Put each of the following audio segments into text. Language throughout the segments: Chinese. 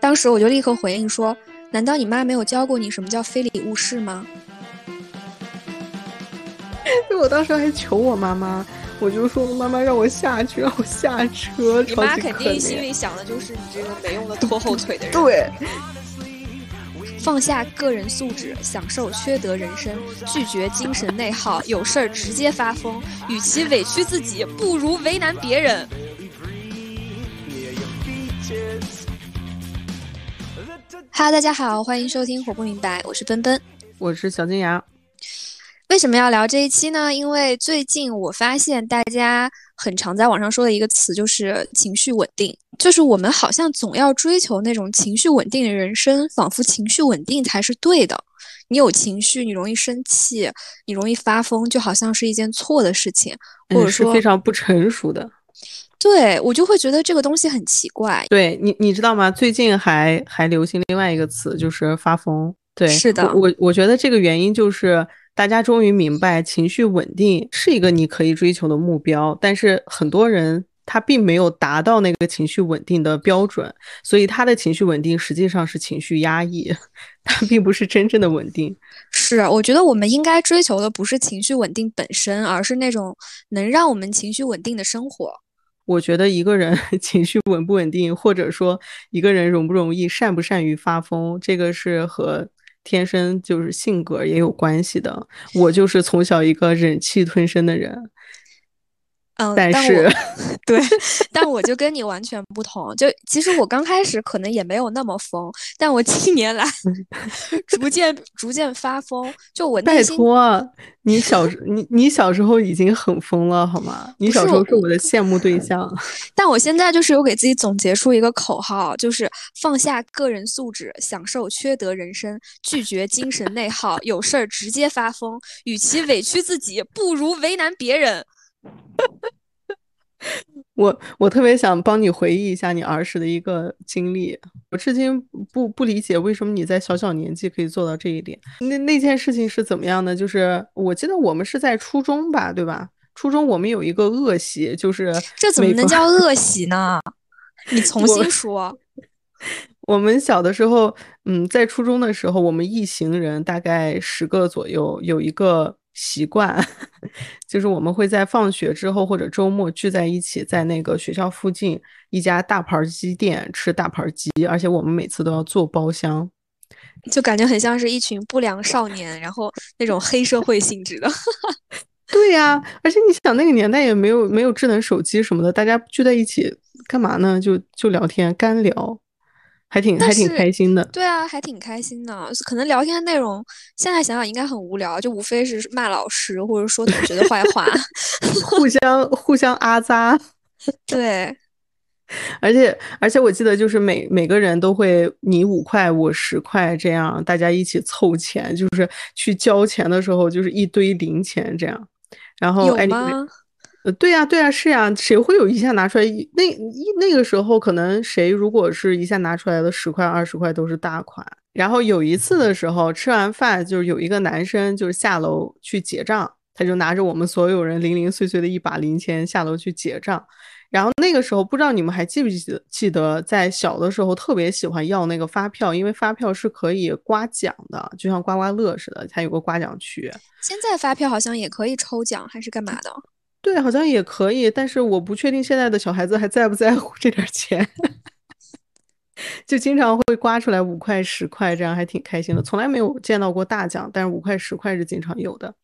当时我就立刻回应说：“难道你妈没有教过你什么叫非礼勿视吗？” 我当时还求我妈妈，我就说：“妈妈让我下去，让我下车。”你妈肯定心里想的就是你这个没用的拖后腿的人。对。放下个人素质，享受缺德人生，拒绝精神内耗，有事儿直接发疯。与其委屈自己，不如为难别人。Hello，大家好，欢迎收听《活不明白》，我是奔奔，我是小金牙。为什么要聊这一期呢？因为最近我发现大家很常在网上说的一个词就是情绪稳定，就是我们好像总要追求那种情绪稳定的人生，仿佛情绪稳定才是对的。你有情绪，你容易生气，你容易发疯，就好像是一件错的事情，或者说非常不成熟的。对我就会觉得这个东西很奇怪。对你，你知道吗？最近还还流行另外一个词，就是发疯。对，是的，我我觉得这个原因就是。大家终于明白，情绪稳定是一个你可以追求的目标，但是很多人他并没有达到那个情绪稳定的标准，所以他的情绪稳定实际上是情绪压抑，他并不是真正的稳定。是，我觉得我们应该追求的不是情绪稳定本身，而是那种能让我们情绪稳定的生活。我觉得一个人 情绪稳不稳定，或者说一个人容不容易、善不善于发疯，这个是和。天生就是性格也有关系的，我就是从小一个忍气吞声的人。嗯，但是，对，但我就跟你完全不同。就其实我刚开始可能也没有那么疯，但我近年来 逐渐逐渐发疯。就我拜托，你小时你你小时候已经很疯了好吗？你小时候是我的羡慕对象。但我现在就是有给自己总结出一个口号，就是放下个人素质，享受缺德人生，拒绝精神内耗，有事儿直接发疯。与其委屈自己，不如为难别人。我我特别想帮你回忆一下你儿时的一个经历。我至今不不理解为什么你在小小年纪可以做到这一点。那那件事情是怎么样的？就是我记得我们是在初中吧，对吧？初中我们有一个恶习，就是这怎么能叫恶 习呢？你重新说。我们小的时候，嗯，在初中的时候，我们一行人大概十个左右，有一个。习惯 就是我们会在放学之后或者周末聚在一起，在那个学校附近一家大盘鸡店吃大盘鸡，而且我们每次都要做包厢，就感觉很像是一群不良少年，然后那种黑社会性质的。对呀，而且你想那个年代也没有没有智能手机什么的，大家聚在一起干嘛呢？就就聊天干聊。还挺还挺开心的，对啊，还挺开心的。可能聊天的内容现在想想应该很无聊，就无非是骂老师或者说同学的坏话，互相互相阿扎。对，而且而且我记得就是每每个人都会你五块我十块这样，大家一起凑钱，就是去交钱的时候就是一堆零钱这样。然后有吗？对呀，对呀，是呀，谁会有一下拿出来？那那个时候，可能谁如果是一下拿出来的十块、二十块都是大款。然后有一次的时候，吃完饭就是有一个男生就是下楼去结账，他就拿着我们所有人零零碎碎的一把零钱下楼去结账。然后那个时候，不知道你们还记不记得？记得在小的时候特别喜欢要那个发票，因为发票是可以刮奖的，就像刮刮乐似的，它有个刮奖区。现在发票好像也可以抽奖，还是干嘛的？对，好像也可以，但是我不确定现在的小孩子还在不在乎这点钱，就经常会刮出来五块、十块，这样还挺开心的。从来没有见到过大奖，但是五块、十块是经常有的。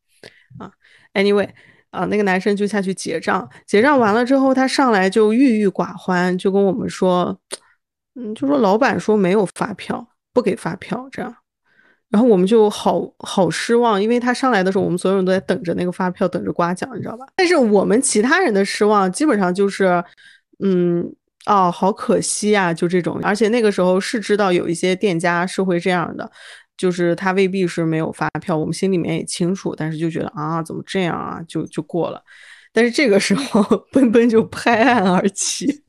啊，anyway，啊，那个男生就下去结账，结账完了之后，他上来就郁郁寡欢，就跟我们说，嗯，就说老板说没有发票，不给发票，这样。然后我们就好好失望，因为他上来的时候，我们所有人都在等着那个发票，等着刮奖，你知道吧？但是我们其他人的失望基本上就是，嗯，哦，好可惜啊，就这种。而且那个时候是知道有一些店家是会这样的，就是他未必是没有发票，我们心里面也清楚，但是就觉得啊，怎么这样啊，就就过了。但是这个时候，奔奔就拍案而起。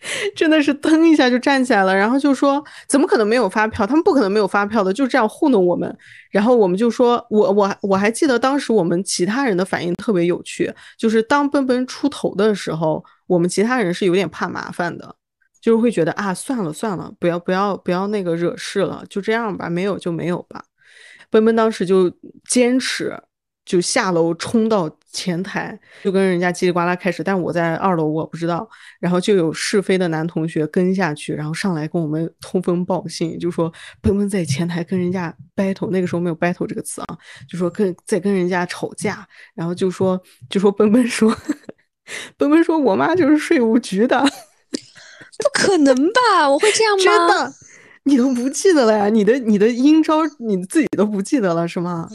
真的是噔一下就站起来了，然后就说：“怎么可能没有发票？他们不可能没有发票的，就这样糊弄我们。”然后我们就说：“我我我还记得当时我们其他人的反应特别有趣，就是当奔奔出头的时候，我们其他人是有点怕麻烦的，就是会觉得啊，算了算了，不要不要不要那个惹事了，就这样吧，没有就没有吧。奔奔当时就坚持，就下楼冲到前台，就跟人家叽里呱啦开始。但是我在二楼，我不知道。然后就有是非的男同学跟下去，然后上来跟我们通风报信，就说奔奔在前台跟人家 battle，那个时候没有 battle 这个词啊，就说跟在跟人家吵架，然后就说就说奔奔说，奔奔说我妈就是税务局的。不可能吧？我会这样吗？真的，你都不记得了呀？你的你的阴招你自己都不记得了是吗？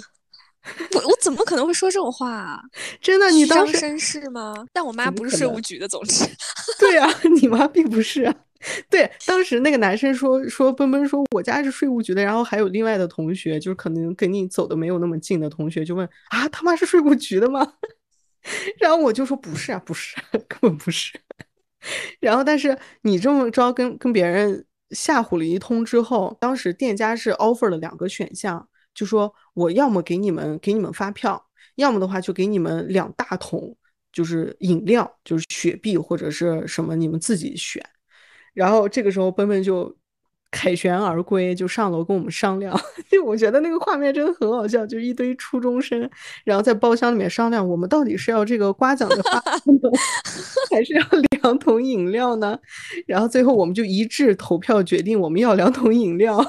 我我怎么可能会说这种话啊？真的，你当时绅士吗？但我妈不是税务局的，总之。对啊，你妈并不是啊。对，当时那个男生说说奔奔说我家是税务局的，然后还有另外的同学，就是可能跟你走的没有那么近的同学，就问啊他妈是税务局的吗？然后我就说不是啊，不是，根本不是。然后，但是你这么着跟跟别人吓唬了一通之后，当时店家是 offer 了两个选项，就说我要么给你们给你们发票，要么的话就给你们两大桶，就是饮料，就是雪碧或者是什么，你们自己选。然后这个时候奔奔就。凯旋而归，就上楼跟我们商量。就我觉得那个画面真的很好笑，就是一堆初中生，然后在包厢里面商量，我们到底是要这个刮奖的花 呢，还是要两桶饮料呢？然后最后我们就一致投票决定，我们要两桶饮料。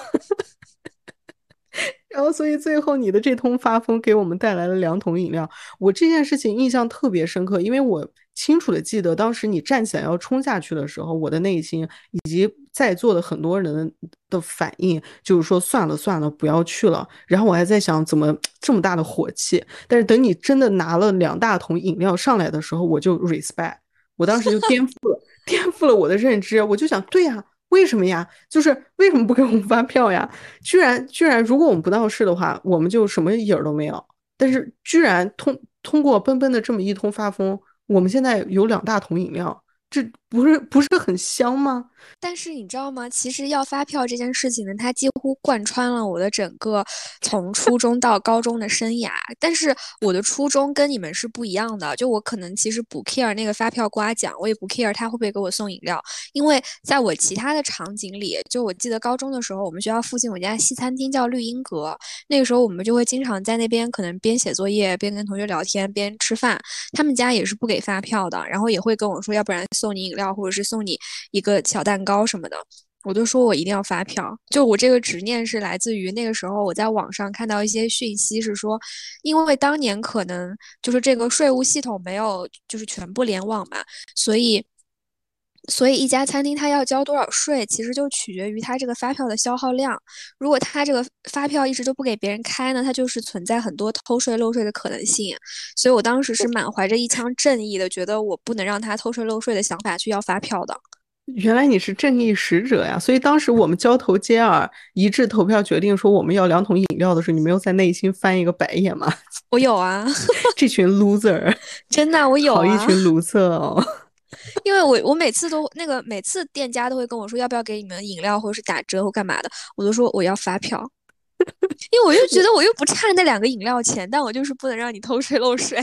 然后，所以最后你的这通发疯给我们带来了两桶饮料。我这件事情印象特别深刻，因为我清楚的记得当时你站起来要冲下去的时候，我的内心以及在座的很多人的反应就是说算了算了，不要去了。然后我还在想怎么这么大的火气，但是等你真的拿了两大桶饮料上来的时候，我就 respect，我当时就颠覆了颠覆了我的认知，我就想对呀。为什么呀？就是为什么不给我们发票呀？居然居然，如果我们不闹事的话，我们就什么影儿都没有。但是居然通通过奔奔的这么一通发疯，我们现在有两大桶饮料。这不是不是很香吗？但是你知道吗？其实要发票这件事情呢，它几乎贯穿了我的整个从初中到高中的生涯。但是我的初中跟你们是不一样的，就我可能其实不 care 那个发票刮奖，我也不 care 他会不会给我送饮料，因为在我其他的场景里，就我记得高中的时候，我们学校附近有家西餐厅叫绿茵阁，那个时候我们就会经常在那边可能边写作业边跟同学聊天边吃饭，他们家也是不给发票的，然后也会跟我说，要不然。送你饮料，或者是送你一个小蛋糕什么的，我都说我一定要发票。就我这个执念是来自于那个时候，我在网上看到一些讯息，是说，因为当年可能就是这个税务系统没有就是全部联网嘛，所以。所以一家餐厅它要交多少税，其实就取决于它这个发票的消耗量。如果它这个发票一直都不给别人开呢，它就是存在很多偷税漏税的可能性。所以我当时是满怀着一腔正义的，觉得我不能让他偷税漏税的想法去要发票的。原来你是正义使者呀！所以当时我们交头接耳，一致投票决定说我们要两桶饮料的时候，你没有在内心翻一个白眼吗？我有啊，这群 loser，真的我有啊，好一群卢瑟哦。因为我我每次都那个每次店家都会跟我说要不要给你们饮料或者是打折或干嘛的，我都说我要发票，因为我又觉得我又不差那两个饮料钱，但我就是不能让你偷税漏税。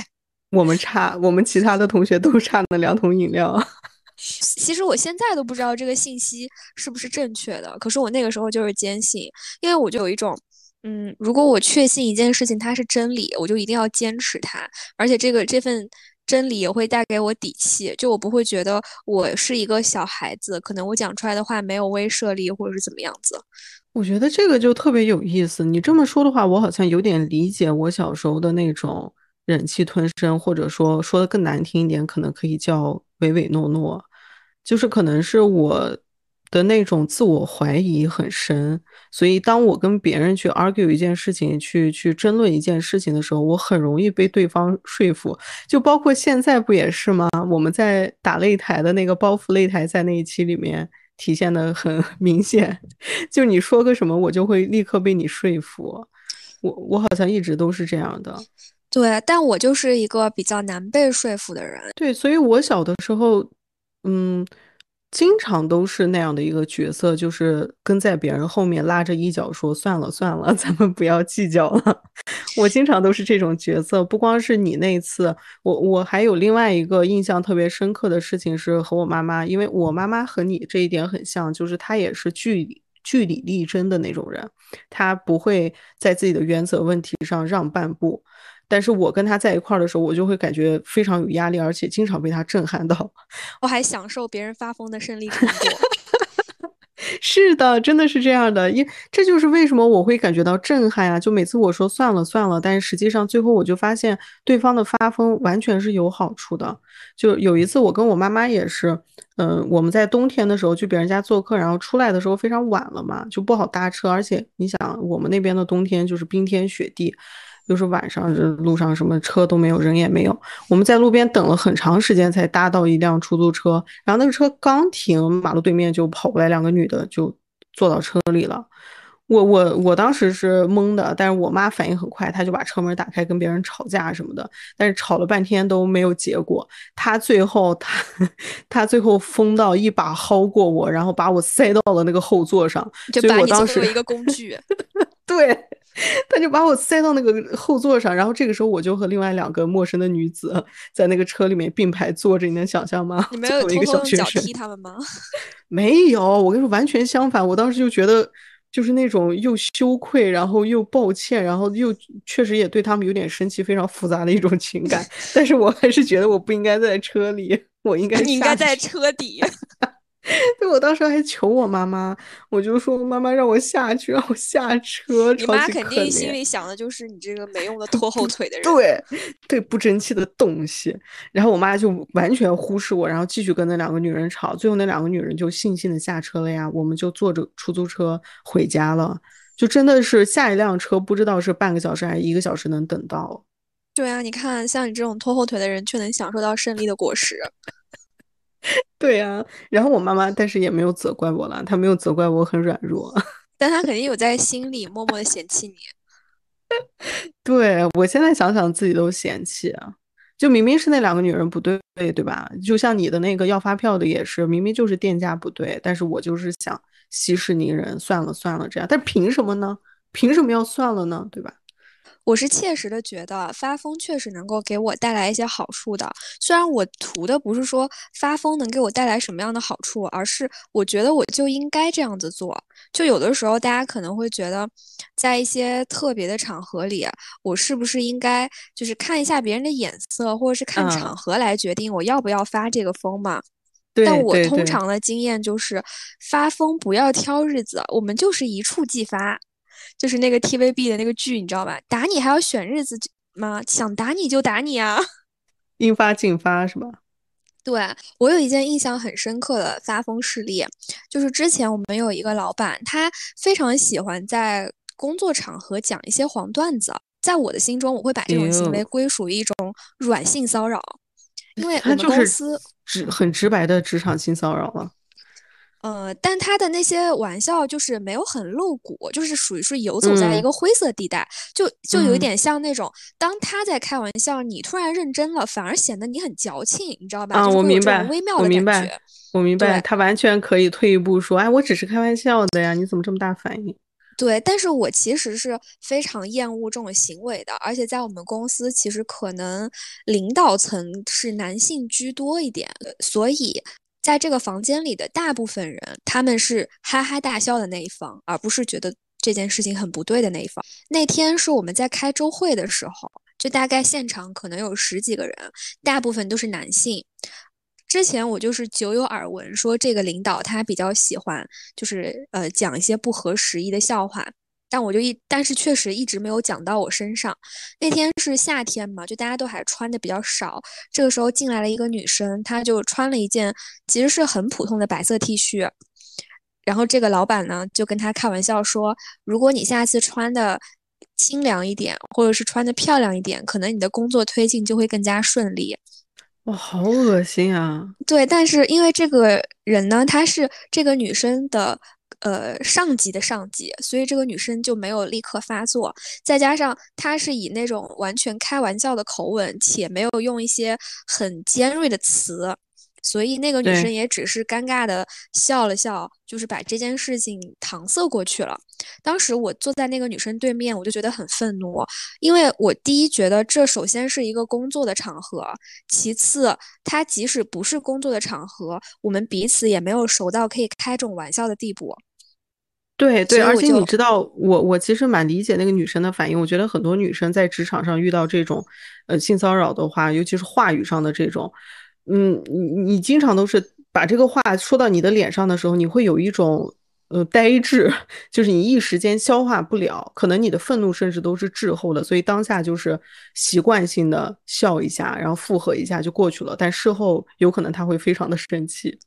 我们差，我们其他的同学都差那两桶饮料。其实我现在都不知道这个信息是不是正确的，可是我那个时候就是坚信，因为我就有一种，嗯，如果我确信一件事情它是真理，我就一定要坚持它，而且这个这份。真理也会带给我底气，就我不会觉得我是一个小孩子，可能我讲出来的话没有威慑力，或者是怎么样子。我觉得这个就特别有意思。你这么说的话，我好像有点理解我小时候的那种忍气吞声，或者说说的更难听一点，可能可以叫唯唯诺诺，就是可能是我。的那种自我怀疑很深，所以当我跟别人去 argue 一件事情，去去争论一件事情的时候，我很容易被对方说服。就包括现在不也是吗？我们在打擂台的那个包袱擂台，在那一期里面体现的很 明显。就你说个什么，我就会立刻被你说服。我我好像一直都是这样的。对，但我就是一个比较难被说服的人。对，所以我小的时候，嗯。经常都是那样的一个角色，就是跟在别人后面拉着衣角说：“算了算了，咱们不要计较了。”我经常都是这种角色，不光是你那次，我我还有另外一个印象特别深刻的事情是和我妈妈，因为我妈妈和你这一点很像，就是她也是据理据理力争的那种人，她不会在自己的原则问题上让半步。但是我跟他在一块儿的时候，我就会感觉非常有压力，而且经常被他震撼到。我还享受别人发疯的胜利成果。是的，真的是这样的，因这就是为什么我会感觉到震撼啊！就每次我说算了算了，但是实际上最后我就发现对方的发疯完全是有好处的。就有一次我跟我妈妈也是，嗯，我们在冬天的时候去别人家做客，然后出来的时候非常晚了嘛，就不好搭车，而且你想我们那边的冬天就是冰天雪地。又是晚上，这路上什么车都没有，人也没有。我们在路边等了很长时间，才搭到一辆出租车。然后那个车刚停，马路对面就跑过来两个女的，就坐到车里了。我我我当时是懵的，但是我妈反应很快，她就把车门打开，跟别人吵架什么的。但是吵了半天都没有结果。她最后，她她最后疯到一把薅过我，然后把我塞到了那个后座上，就把你作为一个工具。对。他就把我塞到那个后座上，然后这个时候我就和另外两个陌生的女子在那个车里面并排坐着，你能想象吗？你 没有偷偷用脚踢他们吗？没有，我跟你说完全相反，我当时就觉得就是那种又羞愧，然后又抱歉，然后又确实也对他们有点生气，非常复杂的一种情感。但是我还是觉得我不应该在车里，我应该你应该在车底。对，我当时还求我妈妈，我就说妈妈让我下去，让我下车。你妈肯定心里想的就是你这个没用的 拖后腿的人。对，对，不争气的东西。然后我妈就完全忽视我，然后继续跟那两个女人吵。最后那两个女人就悻悻的下车了呀，我们就坐着出租车回家了。就真的是下一辆车不知道是半个小时还是一个小时能等到。对啊，你看像你这种拖后腿的人，却能享受到胜利的果实。对呀，然后我妈妈，但是也没有责怪我了，她没有责怪我很软弱，但她肯定有在心里默默的嫌弃你。对我现在想想自己都嫌弃，就明明是那两个女人不对，对吧？就像你的那个要发票的也是，明明就是店家不对，但是我就是想息事宁人，算了算了这样，但凭什么呢？凭什么要算了呢？对吧？我是切实的觉得发疯确实能够给我带来一些好处的，虽然我图的不是说发疯能给我带来什么样的好处，而是我觉得我就应该这样子做。就有的时候大家可能会觉得，在一些特别的场合里，我是不是应该就是看一下别人的眼色，或者是看场合来决定我要不要发这个疯嘛？但我通常的经验就是发疯不要挑日子，我们就是一触即发。就是那个 TVB 的那个剧，你知道吧？打你还要选日子吗？想打你就打你啊！应发尽发是吧？对我有一件印象很深刻的发疯事例，就是之前我们有一个老板，他非常喜欢在工作场合讲一些黄段子。在我的心中，我会把这种行为归属于一种软性骚扰，因为我们公司直很直白的职场性骚扰了。呃，但他的那些玩笑就是没有很露骨，就是属于是游走在一个灰色地带，就就有一点像那种，当他在开玩笑，你突然认真了，反而显得你很矫情，你知道吧？啊，我明白，微妙的感觉。我明白，他完全可以退一步说，哎，我只是开玩笑的呀，你怎么这么大反应？对，但是我其实是非常厌恶这种行为的，而且在我们公司，其实可能领导层是男性居多一点，所以。在这个房间里的大部分人，他们是哈哈大笑的那一方，而不是觉得这件事情很不对的那一方。那天是我们在开周会的时候，就大概现场可能有十几个人，大部分都是男性。之前我就是久有耳闻，说这个领导他比较喜欢，就是呃讲一些不合时宜的笑话。但我就一，但是确实一直没有讲到我身上。那天是夏天嘛，就大家都还穿的比较少。这个时候进来了一个女生，她就穿了一件其实是很普通的白色 T 恤。然后这个老板呢就跟她开玩笑说：“如果你下次穿的清凉一点，或者是穿的漂亮一点，可能你的工作推进就会更加顺利。”哇，好恶心啊！对，但是因为这个人呢，她是这个女生的。呃，上级的上级，所以这个女生就没有立刻发作。再加上她是以那种完全开玩笑的口吻，且没有用一些很尖锐的词，所以那个女生也只是尴尬的笑了笑，就是把这件事情搪塞过去了。当时我坐在那个女生对面，我就觉得很愤怒，因为我第一觉得这首先是一个工作的场合，其次她即使不是工作的场合，我们彼此也没有熟到可以开这种玩笑的地步。对对，而且你知道，我我其实蛮理解那个女生的反应。我觉得很多女生在职场上遇到这种呃性骚扰的话，尤其是话语上的这种，嗯，你你经常都是把这个话说到你的脸上的时候，你会有一种。呃，呆滞，就是你一时间消化不了，可能你的愤怒甚至都是滞后的，所以当下就是习惯性的笑一下，然后附和一下就过去了，但事后有可能他会非常的生气。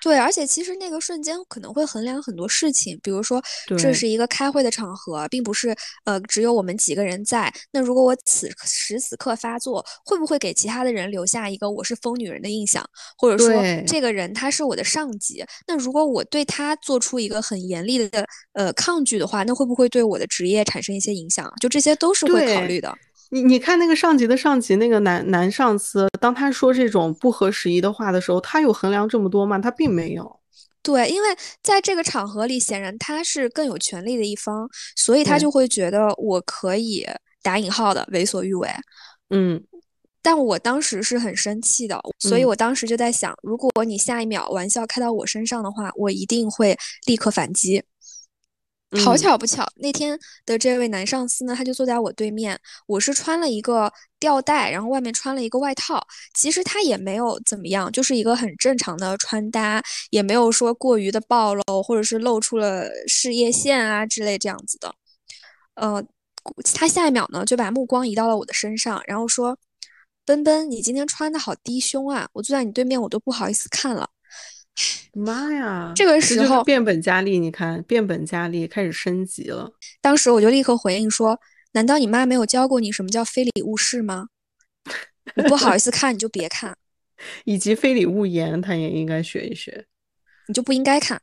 对，而且其实那个瞬间可能会衡量很多事情，比如说这是一个开会的场合，并不是呃只有我们几个人在。那如果我此时此刻发作，会不会给其他的人留下一个我是疯女人的印象？或者说这个人他是我的上级，那如果我对他做出一个很严厉的呃抗拒的话，那会不会对我的职业产生一些影响？就这些都是会考虑的。你你看那个上级的上级那个男男上司，当他说这种不合时宜的话的时候，他有衡量这么多吗？他并没有。对，因为在这个场合里，显然他是更有权利的一方，所以他就会觉得我可以打引号的为所欲为。嗯，但我当时是很生气的，所以我当时就在想，如果你下一秒玩笑开到我身上的话，我一定会立刻反击。好巧不巧，那天的这位男上司呢，他就坐在我对面。我是穿了一个吊带，然后外面穿了一个外套。其实他也没有怎么样，就是一个很正常的穿搭，也没有说过于的暴露，或者是露出了事业线啊之类这样子的。呃，他下一秒呢就把目光移到了我的身上，然后说：“奔奔，你今天穿的好低胸啊！我坐在你对面，我都不好意思看了。”妈呀！这个时候变本加厉，你看变本加厉，开始升级了。当时我就立刻回应说：“难道你妈没有教过你什么叫非礼勿视吗？你不好意思看，你就别看。以及非礼勿言，他也应该学一学。你就不应该看。”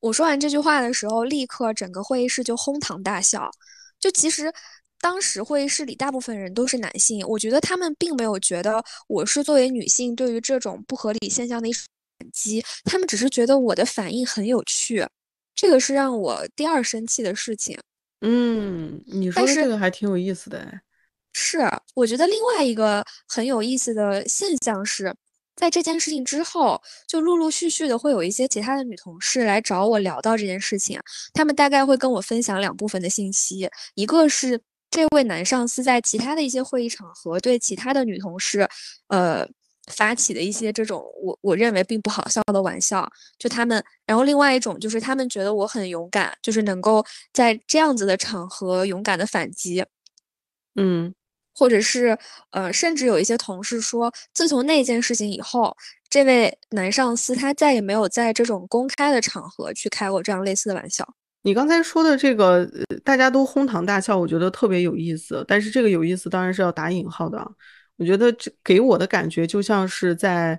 我说完这句话的时候，立刻整个会议室就哄堂大笑。就其实当时会议室里大部分人都是男性，我觉得他们并没有觉得我是作为女性对于这种不合理现象的一。反击，他们只是觉得我的反应很有趣，这个是让我第二生气的事情。嗯，你说的这个还挺有意思的。是，我觉得另外一个很有意思的现象是，在这件事情之后，就陆陆续续的会有一些其他的女同事来找我聊到这件事情。他们大概会跟我分享两部分的信息，一个是这位男上司在其他的一些会议场合对其他的女同事，呃。发起的一些这种我我认为并不好笑的玩笑，就他们，然后另外一种就是他们觉得我很勇敢，就是能够在这样子的场合勇敢的反击，嗯，或者是呃，甚至有一些同事说，自从那件事情以后，这位男上司他再也没有在这种公开的场合去开过这样类似的玩笑。你刚才说的这个，大家都哄堂大笑，我觉得特别有意思，但是这个有意思当然是要打引号的。我觉得这给我的感觉就像是在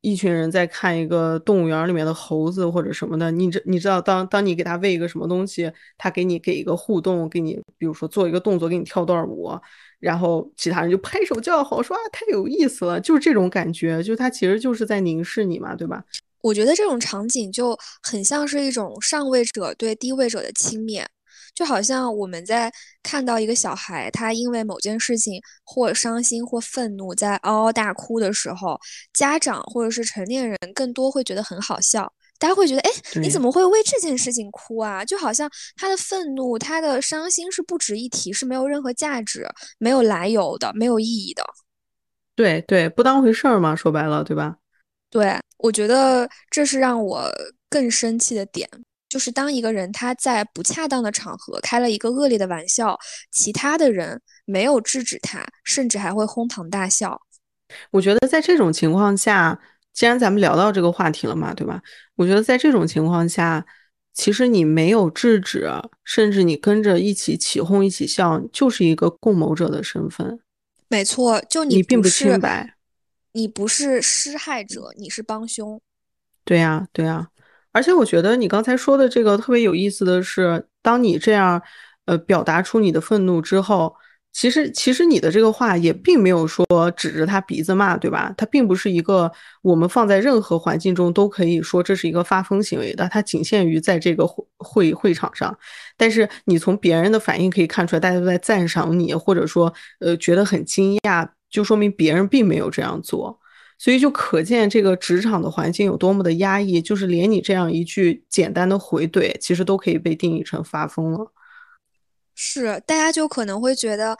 一群人在看一个动物园里面的猴子或者什么的。你知你知道，当当你给他喂一个什么东西，他给你给一个互动，给你比如说做一个动作，给你跳段舞，然后其他人就拍手叫好，说啊太有意思了，就是这种感觉，就他其实就是在凝视你嘛，对吧？我觉得这种场景就很像是一种上位者对低位者的轻蔑。就好像我们在看到一个小孩，他因为某件事情或伤心或愤怒，在嗷嗷大哭的时候，家长或者是成年人更多会觉得很好笑。大家会觉得，哎，你怎么会为这件事情哭啊？就好像他的愤怒、他的伤心是不值一提，是没有任何价值、没有来由的、没有意义的。对对，不当回事儿嘛，说白了，对吧？对，我觉得这是让我更生气的点。就是当一个人他在不恰当的场合开了一个恶劣的玩笑，其他的人没有制止他，甚至还会哄堂大笑。我觉得在这种情况下，既然咱们聊到这个话题了嘛，对吧？我觉得在这种情况下，其实你没有制止，甚至你跟着一起起哄、一起笑，就是一个共谋者的身份。没错，就你并不清白，你不是施害者，你是帮凶。对呀，对呀。而且我觉得你刚才说的这个特别有意思的是，当你这样，呃，表达出你的愤怒之后，其实，其实你的这个话也并没有说指着他鼻子骂，对吧？他并不是一个我们放在任何环境中都可以说这是一个发疯行为的，它仅限于在这个会会会场上。但是你从别人的反应可以看出来，大家都在赞赏你，或者说呃觉得很惊讶，就说明别人并没有这样做。所以就可见这个职场的环境有多么的压抑，就是连你这样一句简单的回怼，其实都可以被定义成发疯了。是，大家就可能会觉得，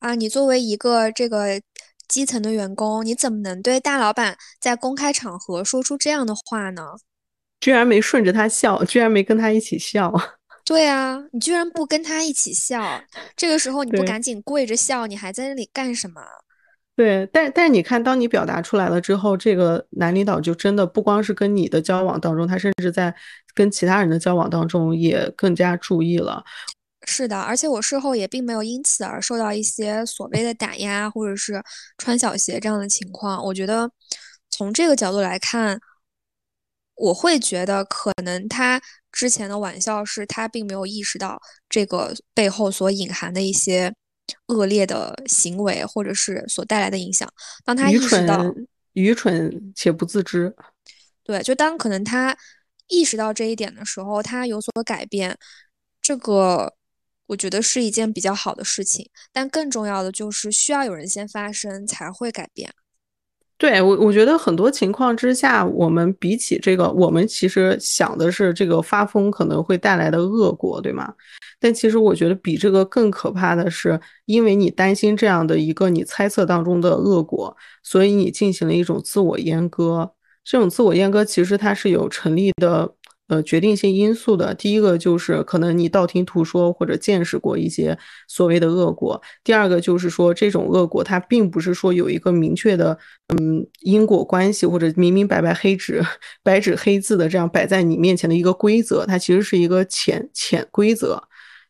啊，你作为一个这个基层的员工，你怎么能对大老板在公开场合说出这样的话呢？居然没顺着他笑，居然没跟他一起笑。对啊，你居然不跟他一起笑，这个时候你不赶紧跪着笑，你还在那里干什么？对，但但是你看，当你表达出来了之后，这个男领导就真的不光是跟你的交往当中，他甚至在跟其他人的交往当中也更加注意了。是的，而且我事后也并没有因此而受到一些所谓的打压，或者是穿小鞋这样的情况。我觉得从这个角度来看，我会觉得可能他之前的玩笑是他并没有意识到这个背后所隐含的一些恶劣的行为，或者是所带来的影响。当他意识到愚蠢且不自知，对，就当可能他意识到这一点的时候，他有所改变，这个。我觉得是一件比较好的事情，但更重要的就是需要有人先发声才会改变。对我，我觉得很多情况之下，我们比起这个，我们其实想的是这个发疯可能会带来的恶果，对吗？但其实我觉得比这个更可怕的是，因为你担心这样的一个你猜测当中的恶果，所以你进行了一种自我阉割。这种自我阉割其实它是有成立的。呃，决定性因素的第一个就是可能你道听途说或者见识过一些所谓的恶果。第二个就是说，这种恶果它并不是说有一个明确的嗯因果关系，或者明明白白黑纸白纸黑字的这样摆在你面前的一个规则，它其实是一个潜潜规则。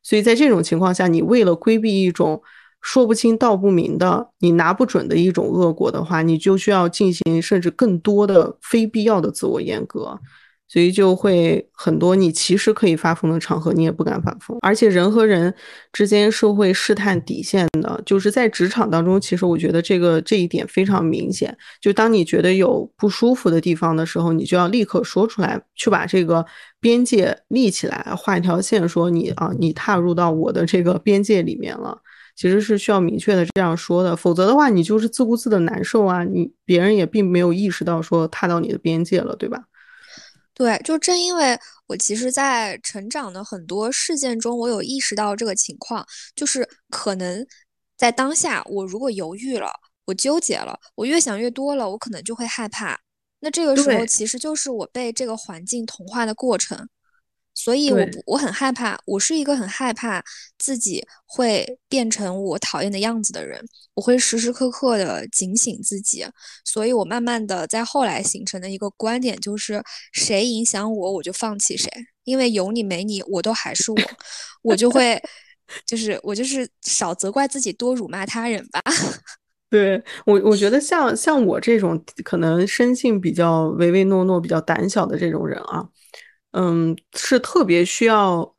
所以在这种情况下，你为了规避一种说不清道不明的、你拿不准的一种恶果的话，你就需要进行甚至更多的非必要的自我阉割。所以就会很多，你其实可以发疯的场合，你也不敢发疯。而且人和人之间是会试探底线的，就是在职场当中，其实我觉得这个这一点非常明显。就当你觉得有不舒服的地方的时候，你就要立刻说出来，去把这个边界立起来，画一条线，说你啊，你踏入到我的这个边界里面了。其实是需要明确的这样说的，否则的话，你就是自顾自的难受啊，你别人也并没有意识到说踏到你的边界了，对吧？对，就正因为我其实，在成长的很多事件中，我有意识到这个情况，就是可能在当下，我如果犹豫了，我纠结了，我越想越多了，我可能就会害怕。那这个时候，其实就是我被这个环境同化的过程。所以，我我很害怕，我是一个很害怕自己会变成我讨厌的样子的人。我会时时刻刻的警醒自己，所以我慢慢的在后来形成的一个观点就是，谁影响我，我就放弃谁，因为有你没你，我都还是我，我就会，就是我就是少责怪自己，多辱骂他人吧。对我，我觉得像像我这种可能生性比较唯唯诺诺、比较胆小的这种人啊。嗯，是特别需要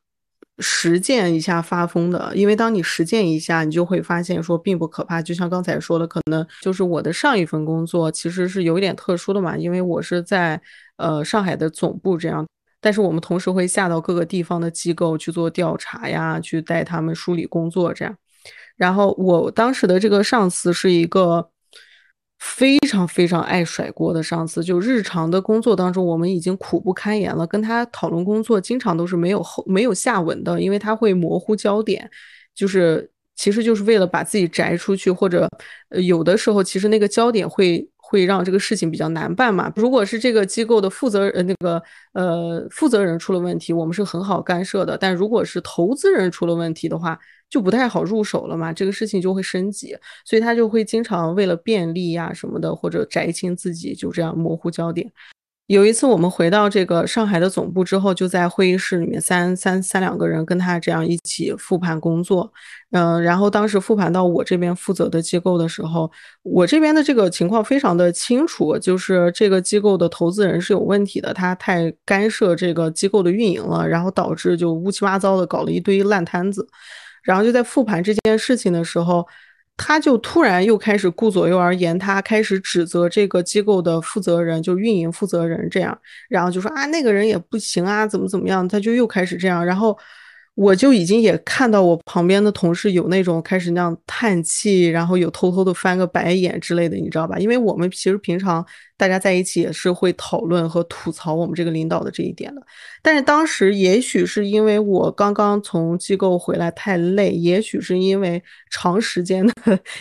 实践一下发疯的，因为当你实践一下，你就会发现说并不可怕。就像刚才说的，可能就是我的上一份工作其实是有一点特殊的嘛，因为我是在呃上海的总部这样，但是我们同时会下到各个地方的机构去做调查呀，去带他们梳理工作这样。然后我当时的这个上司是一个。非常非常爱甩锅的上司，就日常的工作当中，我们已经苦不堪言了。跟他讨论工作，经常都是没有后没有下文的，因为他会模糊焦点，就是其实就是为了把自己摘出去，或者有的时候其实那个焦点会会让这个事情比较难办嘛。如果是这个机构的负责呃那个呃负责人出了问题，我们是很好干涉的，但如果是投资人出了问题的话。就不太好入手了嘛，这个事情就会升级，所以他就会经常为了便利呀什么的，或者摘清自己，就这样模糊焦点。有一次我们回到这个上海的总部之后，就在会议室里面三三三两个人跟他这样一起复盘工作，嗯，然后当时复盘到我这边负责的机构的时候，我这边的这个情况非常的清楚，就是这个机构的投资人是有问题的，他太干涉这个机构的运营了，然后导致就乌七八糟的搞了一堆烂摊子。然后就在复盘这件事情的时候，他就突然又开始顾左右而言他，开始指责这个机构的负责人，就运营负责人这样，然后就说啊那个人也不行啊，怎么怎么样，他就又开始这样，然后。我就已经也看到我旁边的同事有那种开始那样叹气，然后有偷偷的翻个白眼之类的，你知道吧？因为我们其实平常大家在一起也是会讨论和吐槽我们这个领导的这一点的。但是当时也许是因为我刚刚从机构回来太累，也许是因为长时间的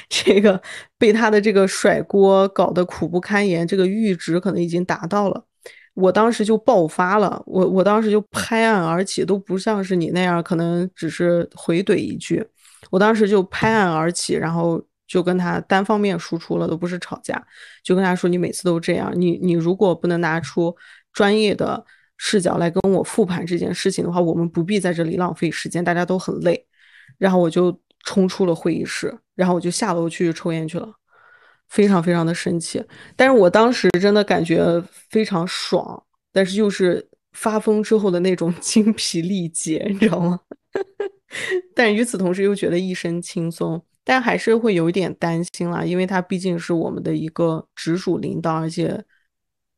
这个被他的这个甩锅搞得苦不堪言，这个阈值可能已经达到了。我当时就爆发了，我我当时就拍案而起，都不像是你那样，可能只是回怼一句。我当时就拍案而起，然后就跟他单方面输出了，都不是吵架，就跟他说：“你每次都这样，你你如果不能拿出专业的视角来跟我复盘这件事情的话，我们不必在这里浪费时间，大家都很累。”然后我就冲出了会议室，然后我就下楼去抽烟去了。非常非常的生气，但是我当时真的感觉非常爽，但是又是发疯之后的那种 精疲力竭，你知道吗？但与此同时又觉得一身轻松，但还是会有一点担心啦，因为他毕竟是我们的一个直属领导，而且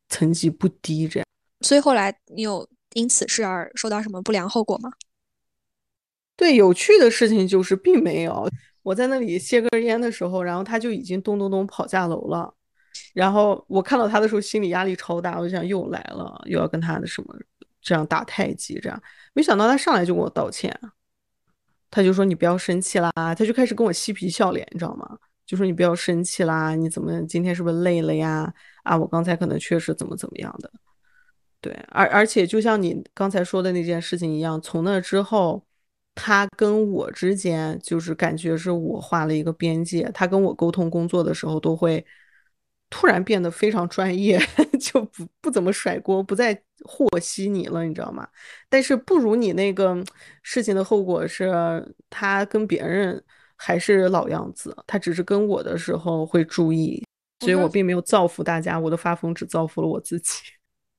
层级不低，这样。所以后来你有因此事而受到什么不良后果吗？对，有趣的事情就是并没有。我在那里歇根烟的时候，然后他就已经咚咚咚跑下楼了。然后我看到他的时候，心理压力超大，我就想又来了，又要跟他的什么这样打太极，这样没想到他上来就跟我道歉，他就说你不要生气啦，他就开始跟我嬉皮笑脸，你知道吗？就说你不要生气啦，你怎么今天是不是累了呀？啊，我刚才可能确实怎么怎么样的。对，而而且就像你刚才说的那件事情一样，从那之后。他跟我之间就是感觉是我画了一个边界，他跟我沟通工作的时候都会突然变得非常专业，就不不怎么甩锅，不再和稀泥了，你知道吗？但是不如你那个事情的后果是，他跟别人还是老样子，他只是跟我的时候会注意，所以我并没有造福大家，我的发疯只造福了我自己。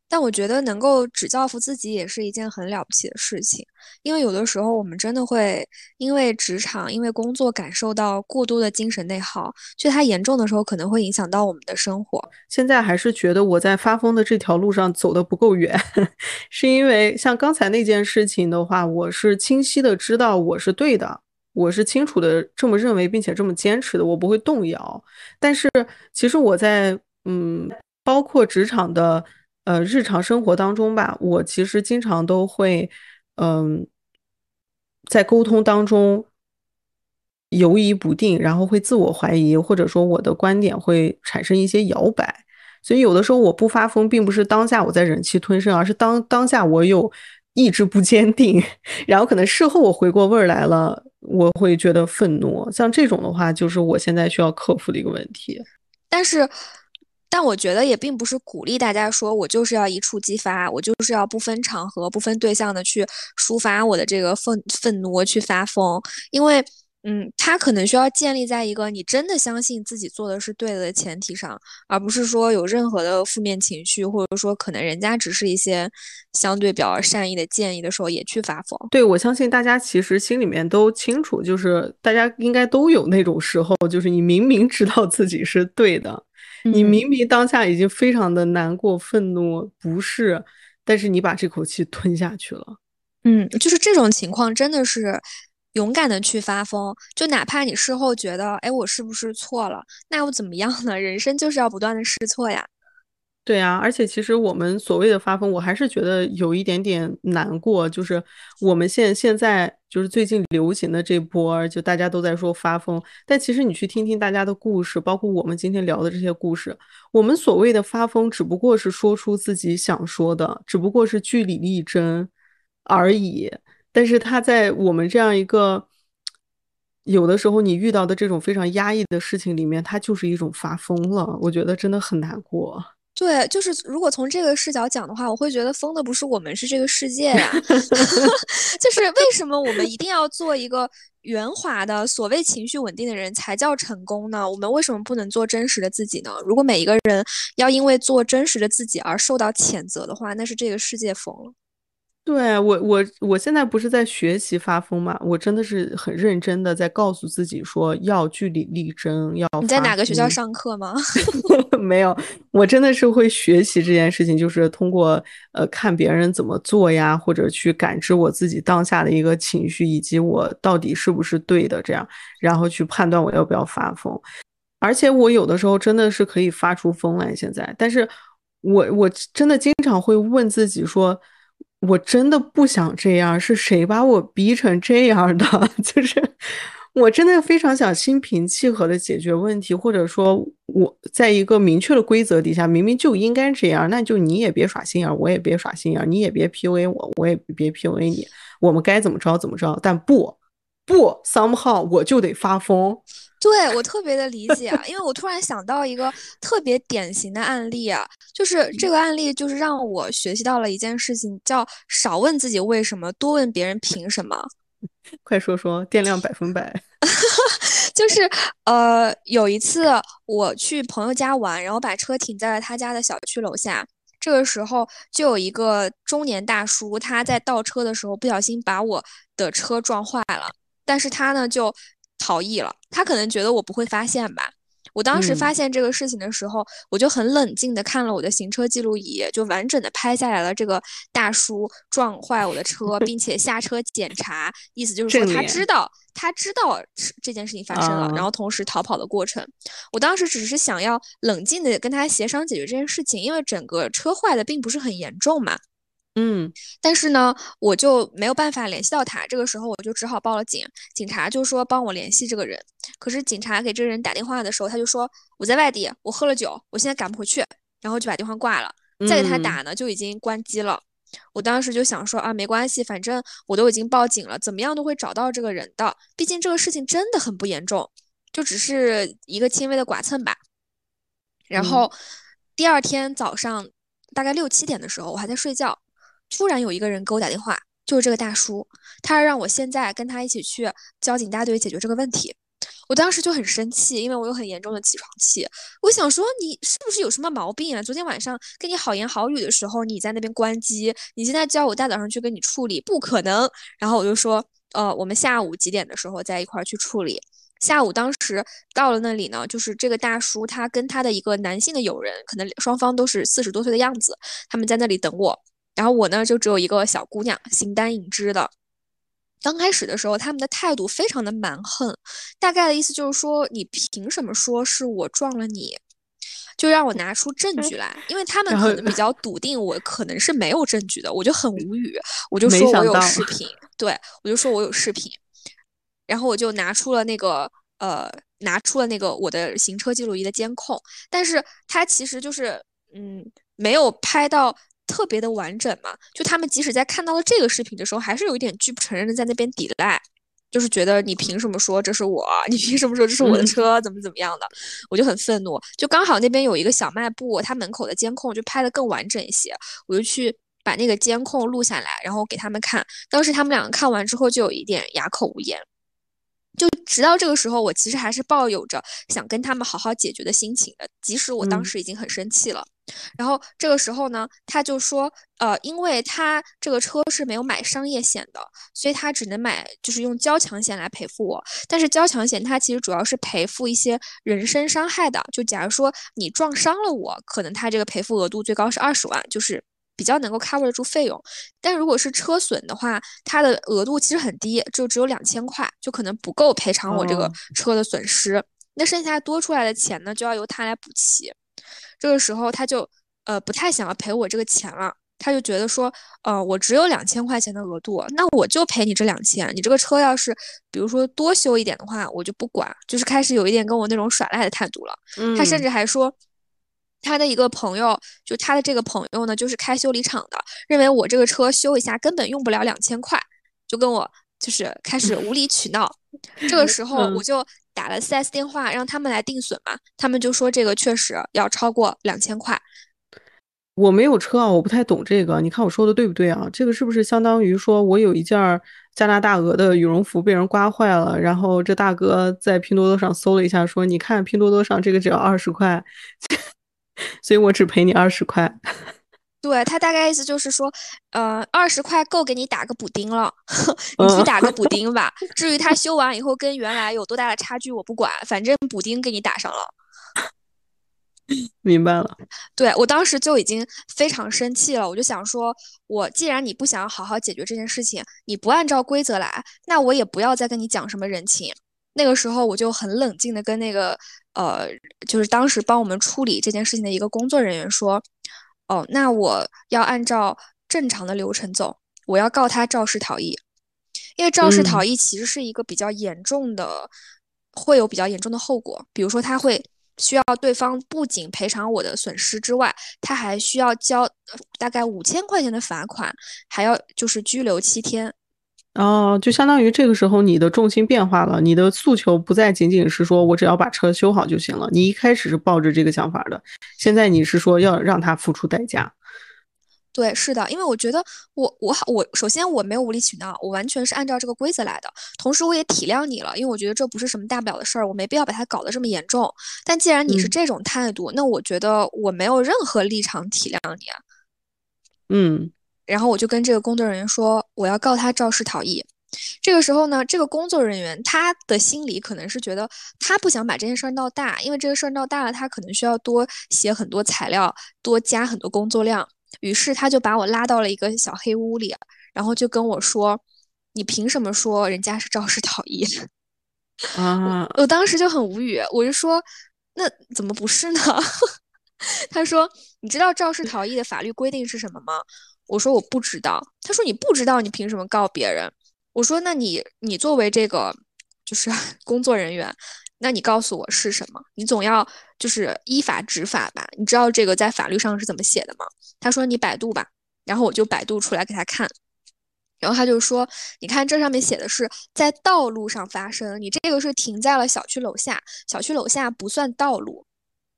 但我觉得能够只造福自己也是一件很了不起的事情，因为有的时候我们真的会因为职场、因为工作感受到过多的精神内耗，就它严重的时候可能会影响到我们的生活。现在还是觉得我在发疯的这条路上走得不够远，是因为像刚才那件事情的话，我是清晰的知道我是对的，我是清楚的这么认为，并且这么坚持的，我不会动摇。但是其实我在嗯，包括职场的。呃，日常生活当中吧，我其实经常都会，嗯，在沟通当中犹疑不定，然后会自我怀疑，或者说我的观点会产生一些摇摆。所以有的时候我不发疯，并不是当下我在忍气吞声，而是当当下我有意志不坚定，然后可能事后我回过味儿来了，我会觉得愤怒。像这种的话，就是我现在需要克服的一个问题。但是。但我觉得也并不是鼓励大家说，我就是要一触即发，我就是要不分场合、不分对象的去抒发我的这个愤愤怒，去发疯。因为，嗯，他可能需要建立在一个你真的相信自己做的是对的前提上，而不是说有任何的负面情绪，或者说可能人家只是一些相对比较善意的建议的时候也去发疯。对，我相信大家其实心里面都清楚，就是大家应该都有那种时候，就是你明明知道自己是对的。你明明当下已经非常的难过、愤怒、不适，但是你把这口气吞下去了。嗯，就是这种情况，真的是勇敢的去发疯，就哪怕你事后觉得，哎，我是不是错了？那又怎么样呢？人生就是要不断的试错呀。对啊，而且其实我们所谓的发疯，我还是觉得有一点点难过。就是我们现现在就是最近流行的这波，就大家都在说发疯，但其实你去听听大家的故事，包括我们今天聊的这些故事，我们所谓的发疯，只不过是说出自己想说的，只不过是据理力争而已。但是他在我们这样一个有的时候你遇到的这种非常压抑的事情里面，它就是一种发疯了。我觉得真的很难过。对，就是如果从这个视角讲的话，我会觉得疯的不是我们，是这个世界呀。就是为什么我们一定要做一个圆滑的所谓情绪稳定的人才叫成功呢？我们为什么不能做真实的自己呢？如果每一个人要因为做真实的自己而受到谴责的话，那是这个世界疯了。对我，我我现在不是在学习发疯嘛？我真的是很认真的在告诉自己说要据理力争，要。你在哪个学校上课吗？没有，我真的是会学习这件事情，就是通过呃看别人怎么做呀，或者去感知我自己当下的一个情绪，以及我到底是不是对的，这样，然后去判断我要不要发疯。而且我有的时候真的是可以发出疯来，现在，但是我我真的经常会问自己说。我真的不想这样，是谁把我逼成这样的？就是我真的非常想心平气和的解决问题，或者说我在一个明确的规则底下，明明就应该这样，那就你也别耍心眼，我也别耍心眼，你也别 PUA 我，我也别 PUA 你，我们该怎么着怎么着。但不不，somehow 我就得发疯。对我特别的理解，因为我突然想到一个特别典型的案例啊，就是这个案例就是让我学习到了一件事情，叫少问自己为什么，多问别人凭什么。快说说电量百分百。就是呃，有一次我去朋友家玩，然后把车停在了他家的小区楼下，这个时候就有一个中年大叔，他在倒车的时候不小心把我的车撞坏了，但是他呢就。逃逸了，他可能觉得我不会发现吧。我当时发现这个事情的时候，我就很冷静的看了我的行车记录仪，就完整的拍下来了这个大叔撞坏我的车，并且下车检查，意思就是说他知道他知道这件事情发生了，然后同时逃跑的过程。我当时只是想要冷静的跟他协商解决这件事情，因为整个车坏的并不是很严重嘛。嗯，但是呢，我就没有办法联系到他。这个时候，我就只好报了警。警察就说帮我联系这个人。可是警察给这个人打电话的时候，他就说我在外地，我喝了酒，我现在赶不回去。然后就把电话挂了。再给他打呢，就已经关机了。我当时就想说啊，没关系，反正我都已经报警了，怎么样都会找到这个人的。毕竟这个事情真的很不严重，就只是一个轻微的剐蹭吧。然后第二天早上大概六七点的时候，我还在睡觉。突然有一个人给我打电话，就是这个大叔，他让我现在跟他一起去交警大队解决这个问题。我当时就很生气，因为我有很严重的起床气。我想说，你是不是有什么毛病啊？昨天晚上跟你好言好语的时候，你在那边关机，你现在叫我大早上去跟你处理，不可能。然后我就说，呃，我们下午几点的时候在一块儿去处理。下午当时到了那里呢，就是这个大叔他跟他的一个男性的友人，可能双方都是四十多岁的样子，他们在那里等我。然后我呢，就只有一个小姑娘，形单影只的。刚开始的时候，他们的态度非常的蛮横，大概的意思就是说，你凭什么说是我撞了你？就让我拿出证据来，因为他们可能比较笃定我可能是没有证据的，我就很无语，我就说我有视频，对我就说我有视频，然后我就拿出了那个呃，拿出了那个我的行车记录仪的监控，但是他其实就是嗯，没有拍到。特别的完整嘛，就他们即使在看到了这个视频的时候，还是有一点拒不承认的，在那边抵赖，就是觉得你凭什么说这是我？你凭什么说这是我的车？怎么怎么样的？我就很愤怒。就刚好那边有一个小卖部，他门口的监控就拍的更完整一些，我就去把那个监控录下来，然后给他们看。当时他们两个看完之后，就有一点哑口无言。就直到这个时候，我其实还是抱有着想跟他们好好解决的心情的，即使我当时已经很生气了。然后这个时候呢，他就说，呃，因为他这个车是没有买商业险的，所以他只能买，就是用交强险来赔付我。但是交强险它其实主要是赔付一些人身伤害的，就假如说你撞伤了我，可能他这个赔付额度最高是二十万，就是比较能够 cover 得住费用。但如果是车损的话，它的额度其实很低，就只有两千块，就可能不够赔偿我这个车的损失。那剩下多出来的钱呢，就要由他来补齐。这个时候他就呃不太想要赔我这个钱了，他就觉得说，呃我只有两千块钱的额度，那我就赔你这两千。你这个车要是比如说多修一点的话，我就不管，就是开始有一点跟我那种耍赖的态度了。他甚至还说，他的一个朋友，就他的这个朋友呢，就是开修理厂的，认为我这个车修一下根本用不了两千块，就跟我就是开始无理取闹。这个时候我就。打了 4S 电话让他们来定损嘛，他们就说这个确实要超过两千块。我没有车啊，我不太懂这个，你看我说的对不对啊？这个是不是相当于说我有一件加拿大鹅的羽绒服被人刮坏了，然后这大哥在拼多多上搜了一下，说你看拼多多上这个只要二十块，所以我只赔你二十块。对他大概意思就是说，呃，二十块够给你打个补丁了，你去打个补丁吧。至于他修完以后跟原来有多大的差距，我不管，反正补丁给你打上了。明白了。对我当时就已经非常生气了，我就想说，我既然你不想好好解决这件事情，你不按照规则来，那我也不要再跟你讲什么人情。那个时候我就很冷静的跟那个呃，就是当时帮我们处理这件事情的一个工作人员说。哦，那我要按照正常的流程走，我要告他肇事逃逸，因为肇事逃逸其实是一个比较严重的，会有比较严重的后果，比如说他会需要对方不仅赔偿我的损失之外，他还需要交大概五千块钱的罚款，还要就是拘留七天。哦，就相当于这个时候你的重心变化了，你的诉求不再仅仅是说我只要把车修好就行了。你一开始是抱着这个想法的，现在你是说要让他付出代价。对，是的，因为我觉得我我好我首先我没有无理取闹，我完全是按照这个规则来的。同时我也体谅你了，因为我觉得这不是什么大不了的事儿，我没必要把它搞得这么严重。但既然你是这种态度，那我觉得我没有任何立场体谅你啊。嗯。然后我就跟这个工作人员说，我要告他肇事逃逸。这个时候呢，这个工作人员他的心里可能是觉得他不想把这件事儿闹大，因为这个事儿闹大了，他可能需要多写很多材料，多加很多工作量。于是他就把我拉到了一个小黑屋里，然后就跟我说：“你凭什么说人家是肇事逃逸？” 啊！我当时就很无语，我就说：“那怎么不是呢？” 他说：“你知道肇事逃逸的法律规定是什么吗？”我说我不知道，他说你不知道，你凭什么告别人？我说那你你作为这个就是 工作人员，那你告诉我是什么？你总要就是依法执法吧？你知道这个在法律上是怎么写的吗？他说你百度吧，然后我就百度出来给他看，然后他就说你看这上面写的是在道路上发生，你这个是停在了小区楼下，小区楼下不算道路。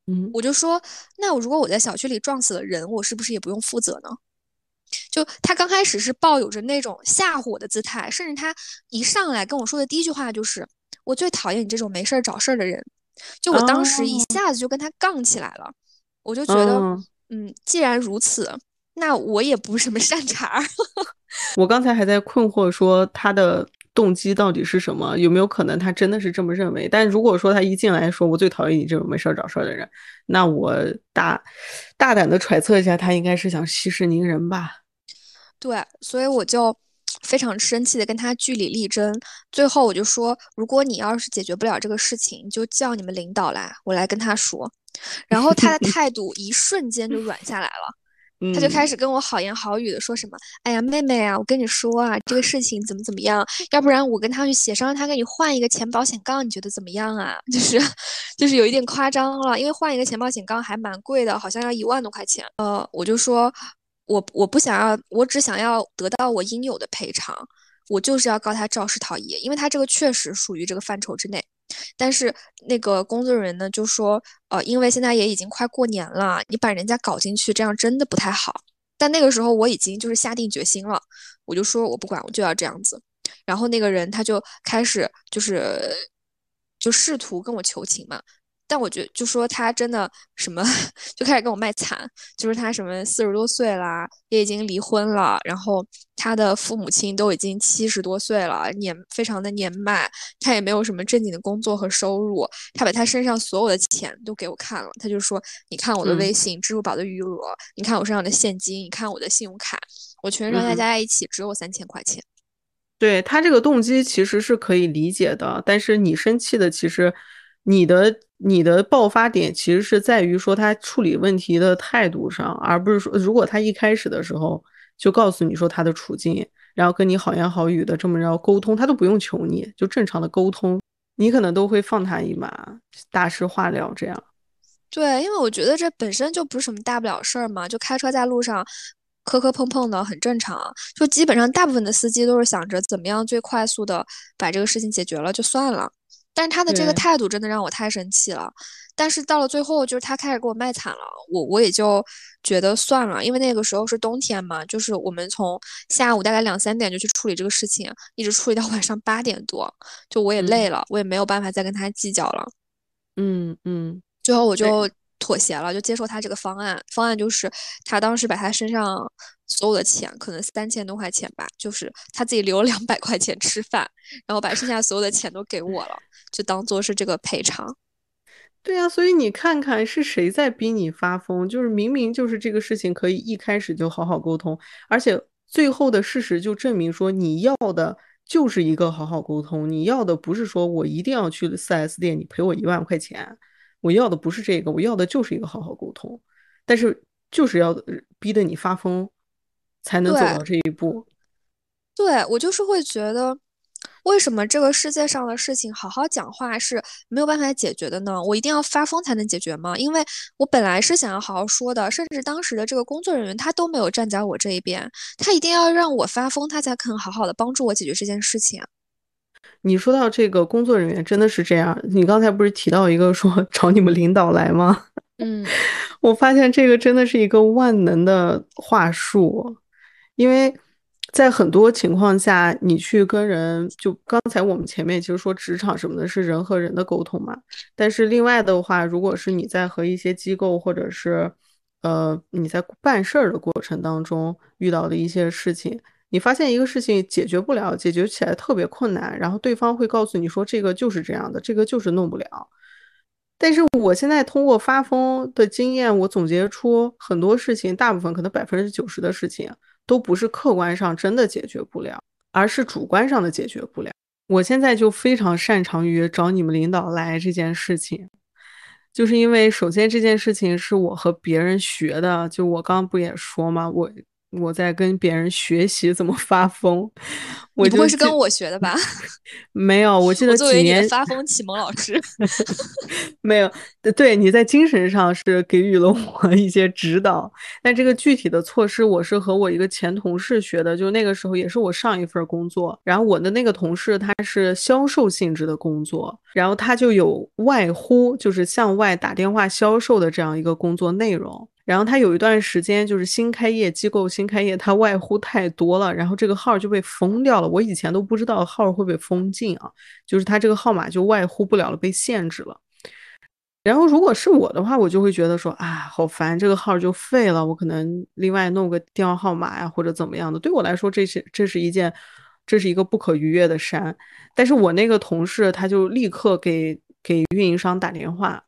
嗯，我就说那我如果我在小区里撞死了人，我是不是也不用负责呢？就他刚开始是抱有着那种吓唬我的姿态，甚至他一上来跟我说的第一句话就是“我最讨厌你这种没事儿找事儿的人”。就我当时一下子就跟他杠起来了，我就觉得，嗯，既然如此，那我也不是什么善茬儿。我刚才还在困惑说他的动机到底是什么，有没有可能他真的是这么认为？但如果说他一进来说“我最讨厌你这种没事儿找事儿的人”，那我大大胆的揣测一下，他应该是想息事宁人吧。对，所以我就 非常生气的跟他据理力争。最后我就说，如果你要是解决不了这个事情，就叫你们领导来，我来跟他说。然后他的态度一瞬间就软下来了，他就开始跟我好言好语的说什么：“哎呀，妹妹啊，我跟你说啊，这个事情怎么怎么样？要不然我跟他去协商，他给你换一个前保险杠，你觉得怎么样啊？” 就是就是有一点夸张了，因为换一个前保险杠还蛮贵的，好像要一万多块钱。呃，我就说。我我不想要，我只想要得到我应有的赔偿。我就是要告他肇事逃逸，因为他这个确实属于这个范畴之内。但是那个工作人员呢就说，呃，因为现在也已经快过年了，你把人家搞进去，这样真的不太好。但那个时候我已经就是下定决心了，我就说我不管，我就要这样子。然后那个人他就开始就是就试图跟我求情嘛。但我觉得，就说他真的什么，就开始跟我卖惨，就是他什么四十多岁啦，也已经离婚了，然后他的父母亲都已经七十多岁了，年非常的年迈，他也没有什么正经的工作和收入，他把他身上所有的钱都给我看了，他就说，你看我的微信、支付宝的余额，你看我身上的现金，你看我的信用卡，我全身上下加在一起只有三千块钱。对他这个动机其实是可以理解的，但是你生气的其实。你的你的爆发点其实是在于说他处理问题的态度上，而不是说如果他一开始的时候就告诉你说他的处境，然后跟你好言好语的这么着沟通，他都不用求你，就正常的沟通，你可能都会放他一马，大事化了这样。对，因为我觉得这本身就不是什么大不了事儿嘛，就开车在路上磕磕碰碰的很正常，就基本上大部分的司机都是想着怎么样最快速的把这个事情解决了就算了。但是他的这个态度真的让我太生气了。但是到了最后，就是他开始给我卖惨了，我我也就觉得算了，因为那个时候是冬天嘛，就是我们从下午大概两三点就去处理这个事情，一直处理到 晚上八点多，就我也累了，我也没有办法再跟他计较了。嗯嗯，最后我就妥协了，就接受他这个方案。方案就是他当时把他身上所有的钱，可能三千多块钱吧，就是他自己留了两百块钱吃饭，然后把剩下所有的钱都给我了，就当做是这个赔偿。对呀，所以你看看是谁在逼你发疯？就是明明就是这个事情可以一开始就好好沟通，而且最后的事实就证明说你要的就是一个好好沟通，你要的不是说我一定要去四 S 店，你赔我一万块钱，我要的不是这个，我要的就是一个好好沟通，但是就是要逼得你发疯，才能走到这一步。对我就是会觉得。为什么这个世界上的事情好好讲话是没有办法解决的呢？我一定要发疯才能解决吗？因为我本来是想要好好说的，甚至当时的这个工作人员他都没有站在我这一边，他一定要让我发疯，他才肯好好的帮助我解决这件事情。你说到这个工作人员真的是这样？你刚才不是提到一个说 找你们领导来吗？嗯，我发现这个真的是一个万能的话术，因为。在很多情况下，你去跟人，就刚才我们前面其实说职场什么的，是人和人的沟通嘛。但是另外的话，如果是你在和一些机构，或者是，呃，你在办事儿的过程当中遇到的一些事情，你发现一个事情解决不了，解决起来特别困难，然后对方会告诉你说这个就是这样的，这个就是弄不了。但是我现在通过发疯的经验，我总结出很多事情，大部分可能百分之九十的事情。都不是客观上真的解决不了，而是主观上的解决不了。我现在就非常擅长于找你们领导来这件事情，就是因为首先这件事情是我和别人学的，就我刚刚不也说吗？我。我在跟别人学习怎么发疯，你不会是跟我学的吧？没有，我记得几年发疯启蒙老师，没有。对，你在精神上是给予了我一些指导，但这个具体的措施，我是和我一个前同事学的，就那个时候也是我上一份工作。然后我的那个同事他是销售性质的工作，然后他就有外呼，就是向外打电话销售的这样一个工作内容。然后他有一段时间就是新开业机构新开业，他外呼太多了，然后这个号就被封掉了。我以前都不知道号会被封禁啊，就是他这个号码就外呼不了了，被限制了。然后如果是我的话，我就会觉得说啊，好烦，这个号就废了，我可能另外弄个电话号码呀，或者怎么样的。对我来说，这是这是一件，这是一个不可逾越的山。但是我那个同事他就立刻给给运营商打电话。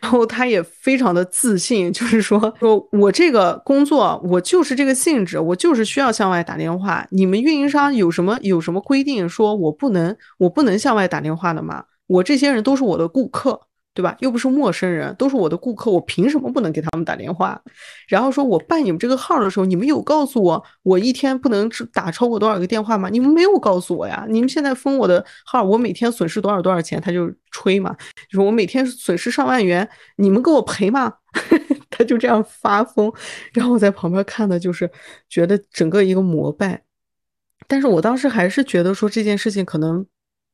然后他也非常的自信，就是说，说我这个工作，我就是这个性质，我就是需要向外打电话。你们运营商有什么有什么规定，说我不能我不能向外打电话的吗？我这些人都是我的顾客。对吧？又不是陌生人，都是我的顾客，我凭什么不能给他们打电话？然后说我办你们这个号的时候，你们有告诉我我一天不能打超过多少个电话吗？你们没有告诉我呀！你们现在封我的号，我每天损失多少多少钱，他就吹嘛，就是我每天损失上万元，你们给我赔吗？他就这样发疯，然后我在旁边看的就是觉得整个一个膜拜，但是我当时还是觉得说这件事情可能。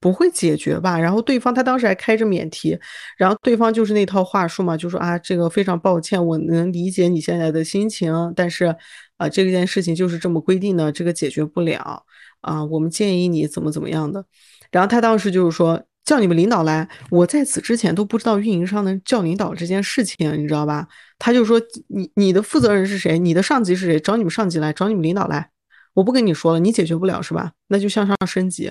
不会解决吧？然后对方他当时还开着免提，然后对方就是那套话术嘛，就说啊，这个非常抱歉，我能理解你现在的心情，但是啊，这件事情就是这么规定的，这个解决不了啊，我们建议你怎么怎么样的。然后他当时就是说叫你们领导来，我在此之前都不知道运营商能叫领导这件事情，你知道吧？他就说你你的负责人是谁？你的上级是谁？找你们上级来，找你们领导来，我不跟你说了，你解决不了是吧？那就向上升级。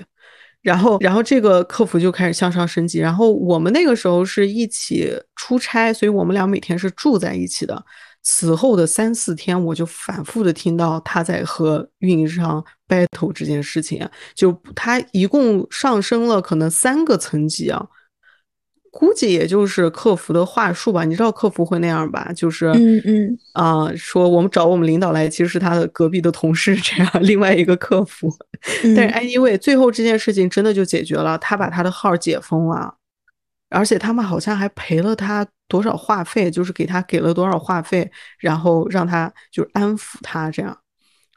然后，然后这个客服就开始向上升级。然后我们那个时候是一起出差，所以我们俩每天是住在一起的。此后的三四天，我就反复的听到他在和运营商 battle 这件事情，就他一共上升了可能三个层级啊。估计也就是客服的话术吧，你知道客服会那样吧？就是嗯嗯啊，说我们找我们领导来，其实是他的隔壁的同事 这样，另外一个客服。但是 anyway，最后这件事情真的就解决了，他把他的号解封了，而且他们好像还赔了他多少话费，就是给他给了多少话费，然后让他就是安抚他这样。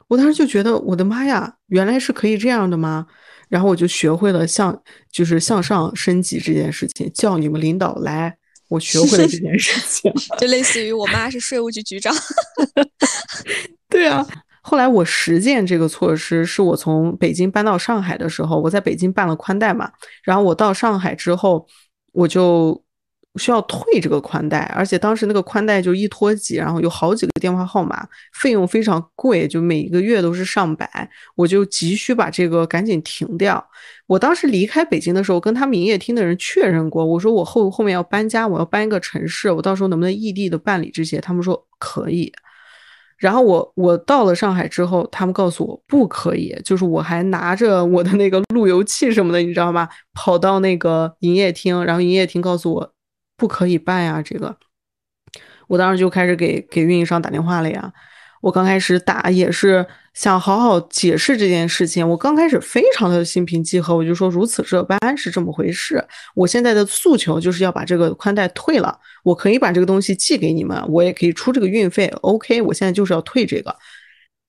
我当时就觉得，我的妈呀，原来是可以这样的吗？然后我就学会了向就是向上升级这件事情，叫你们领导来，我学会了这件事情，就类似于我妈是税务局局长。对啊，后来我实践这个措施，是我从北京搬到上海的时候，我在北京办了宽带嘛，然后我到上海之后，我就需要退这个宽带，而且当时那个宽带就一拖几，然后有好几个电话号码，费用非常贵，就每个月都是上百，我就急需把这个赶紧停掉。我当时离开北京的时候，跟他们营业厅的人确认过，我说我后后面要搬家，我要搬一个城市，我到时候能不能异地的办理这些？他们说可以。然后我我到了上海之后，他们告诉我不可以，就是我还拿着我的那个路由器什么的，你知道吗？跑到那个营业厅，然后营业厅告诉我不可以办呀，这个。我当时就开始给给运营商打电话了呀。我刚开始打也是想好好解释这件事情。我刚开始非常的心平气和，我就说如此这般是这么回事。我现在的诉求就是要把这个宽带退了。我可以把这个东西寄给你们，我也可以出这个运费。OK，我现在就是要退这个。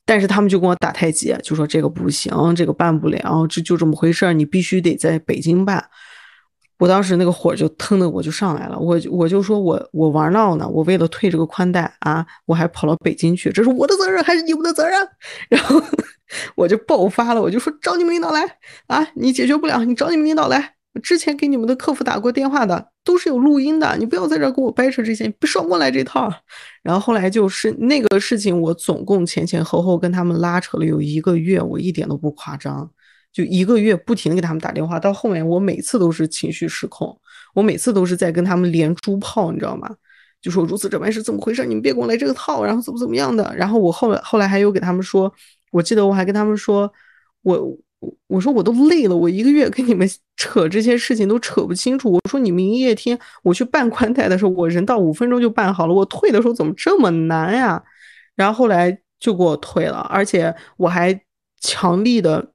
但是他们就跟我打太极，就说这个不行，这个办不了，这就这么回事，你必须得在北京办。我当时那个火就腾的我就上来了，我我就说我我玩闹呢，我为了退这个宽带啊，我还跑到北京去，这是我的责任还是你们的责任？然后我就爆发了，我就说找你们领导来啊，你解决不了，你找你们领导来。之前给你们的客服打过电话的都是有录音的，你不要在这儿跟我掰扯这些，别双过来这套。然后后来就是那个事情，我总共前前后后跟他们拉扯了有一个月，我一点都不夸张。就一个月不停的给他们打电话，到后面我每次都是情绪失控，我每次都是在跟他们连珠炮，你知道吗？就说如此这般是怎么回事？你们别给我来这个套，然后怎么怎么样的？然后我后来后来还有给他们说，我记得我还跟他们说，我我说我都累了，我一个月跟你们扯这些事情都扯不清楚。我说你们营业厅我去办宽带的时候，我人到五分钟就办好了，我退的时候怎么这么难呀？然后后来就给我退了，而且我还强力的。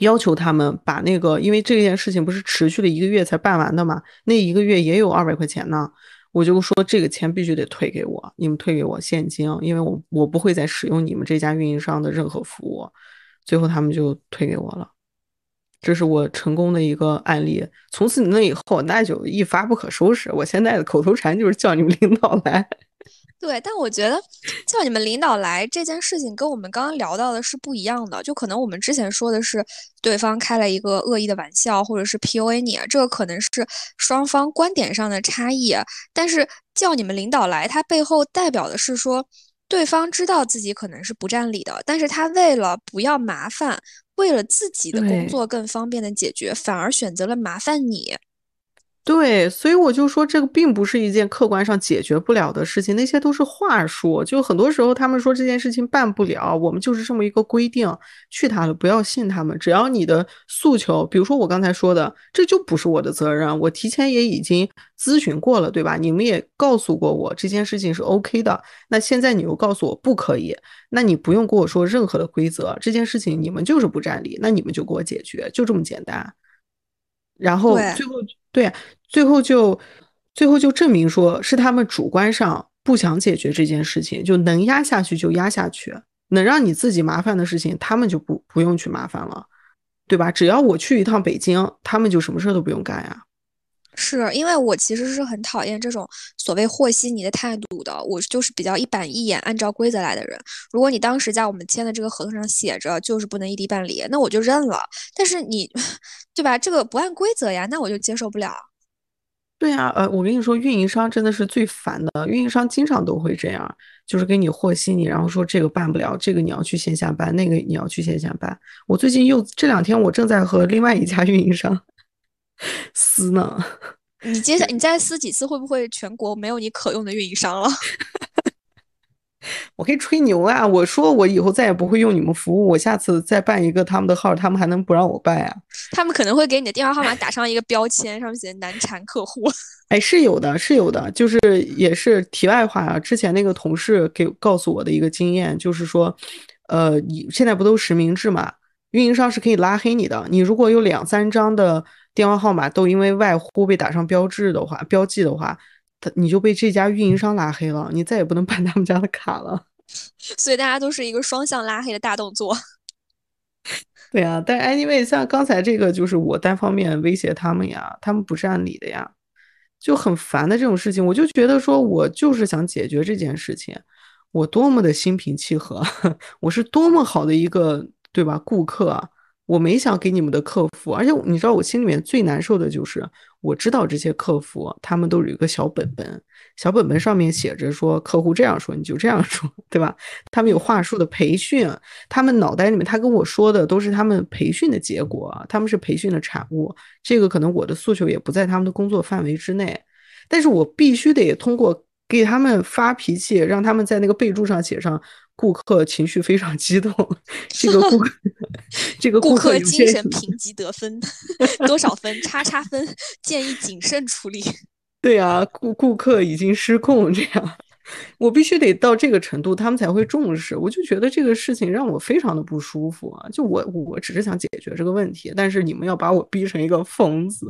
要求他们把那个，因为这件事情不是持续了一个月才办完的嘛，那一个月也有二百块钱呢。我就说这个钱必须得退给我，你们退给我现金，因为我我不会再使用你们这家运营商的任何服务。最后他们就退给我了，这是我成功的一个案例。从此那以后，那就一发不可收拾。我现在的口头禅就是叫你们领导来。对，但我觉得叫你们领导来这件事情跟我们刚刚聊到的是不一样的。就可能我们之前说的是对方开了一个恶意的玩笑，或者是 PUA 你，这个可能是双方观点上的差异。但是叫你们领导来，它背后代表的是说，对方知道自己可能是不占理的，但是他为了不要麻烦，为了自己的工作更方便的解决，反而选择了麻烦你。对，所以我就说这个并不是一件客观上解决不了的事情，那些都是话术。就很多时候他们说这件事情办不了，我们就是这么一个规定，去他的，不要信他们。只要你的诉求，比如说我刚才说的，这就不是我的责任，我提前也已经咨询过了，对吧？你们也告诉过我这件事情是 OK 的，那现在你又告诉我不可以，那你不用跟我说任何的规则，这件事情你们就是不占理，那你们就给我解决，就这么简单。然后最后。对，最后就，最后就证明说是他们主观上不想解决这件事情，就能压下去就压下去，能让你自己麻烦的事情，他们就不不用去麻烦了，对吧？只要我去一趟北京，他们就什么事都不用干呀。是因为我其实是很讨厌这种所谓和稀泥的态度的，我就是比较一板一眼，按照规则来的人。如果你当时在我们签的这个合同上写着就是不能异地办理，那我就认了。但是你，对吧？这个不按规则呀，那我就接受不了。对呀，呃，我跟你说，运营商真的是最烦的，运营商经常都会这样，就是给你和稀泥，然后说这个办不了，这个你要去线下办，那个你要去线下办。我最近又这两天，我正在和另外一家运营商。撕呢？你接下你再撕几次，会不会全国没有你可用的运营商了？我可以吹牛啊！我说我以后再也不会用你们服务，我下次再办一个他们的号，他们还能不让我办呀？他们可能会给你的电话号码打上一个标签，上面写“难缠客户”。哎，是有的，是有的，就是也是题外话啊。之前那个同事给告诉我的一个经验，就是说，呃，你现在不都实名制嘛？运营商是可以拉黑你的。你如果有两三张的。电话号码都因为外呼被打上标志的话，标记的话，他你就被这家运营商拉黑了，你再也不能办他们家的卡了。所以大家都是一个双向拉黑的大动作。对啊，但是 anyway，像刚才这个就是我单方面威胁他们呀，他们不占理的呀，就很烦的这种事情，我就觉得说我就是想解决这件事情，我多么的心平气和，我是多么好的一个对吧顾客。我没想给你们的客服，而且你知道我心里面最难受的就是，我知道这些客服他们都有一个小本本，小本本上面写着说客户这样说你就这样说，对吧？他们有话术的培训，他们脑袋里面他跟我说的都是他们培训的结果，他们是培训的产物。这个可能我的诉求也不在他们的工作范围之内，但是我必须得通过给他们发脾气，让他们在那个备注上写上。顾客情绪非常激动，这个顾 客，这个顾客精神评级得分 多少分？叉叉分，建议谨慎处理。对啊，顾顾客已经失控，这样我必须得到这个程度，他们才会重视。我就觉得这个事情让我非常的不舒服啊！就我我只是想解决这个问题，但是你们要把我逼成一个疯子。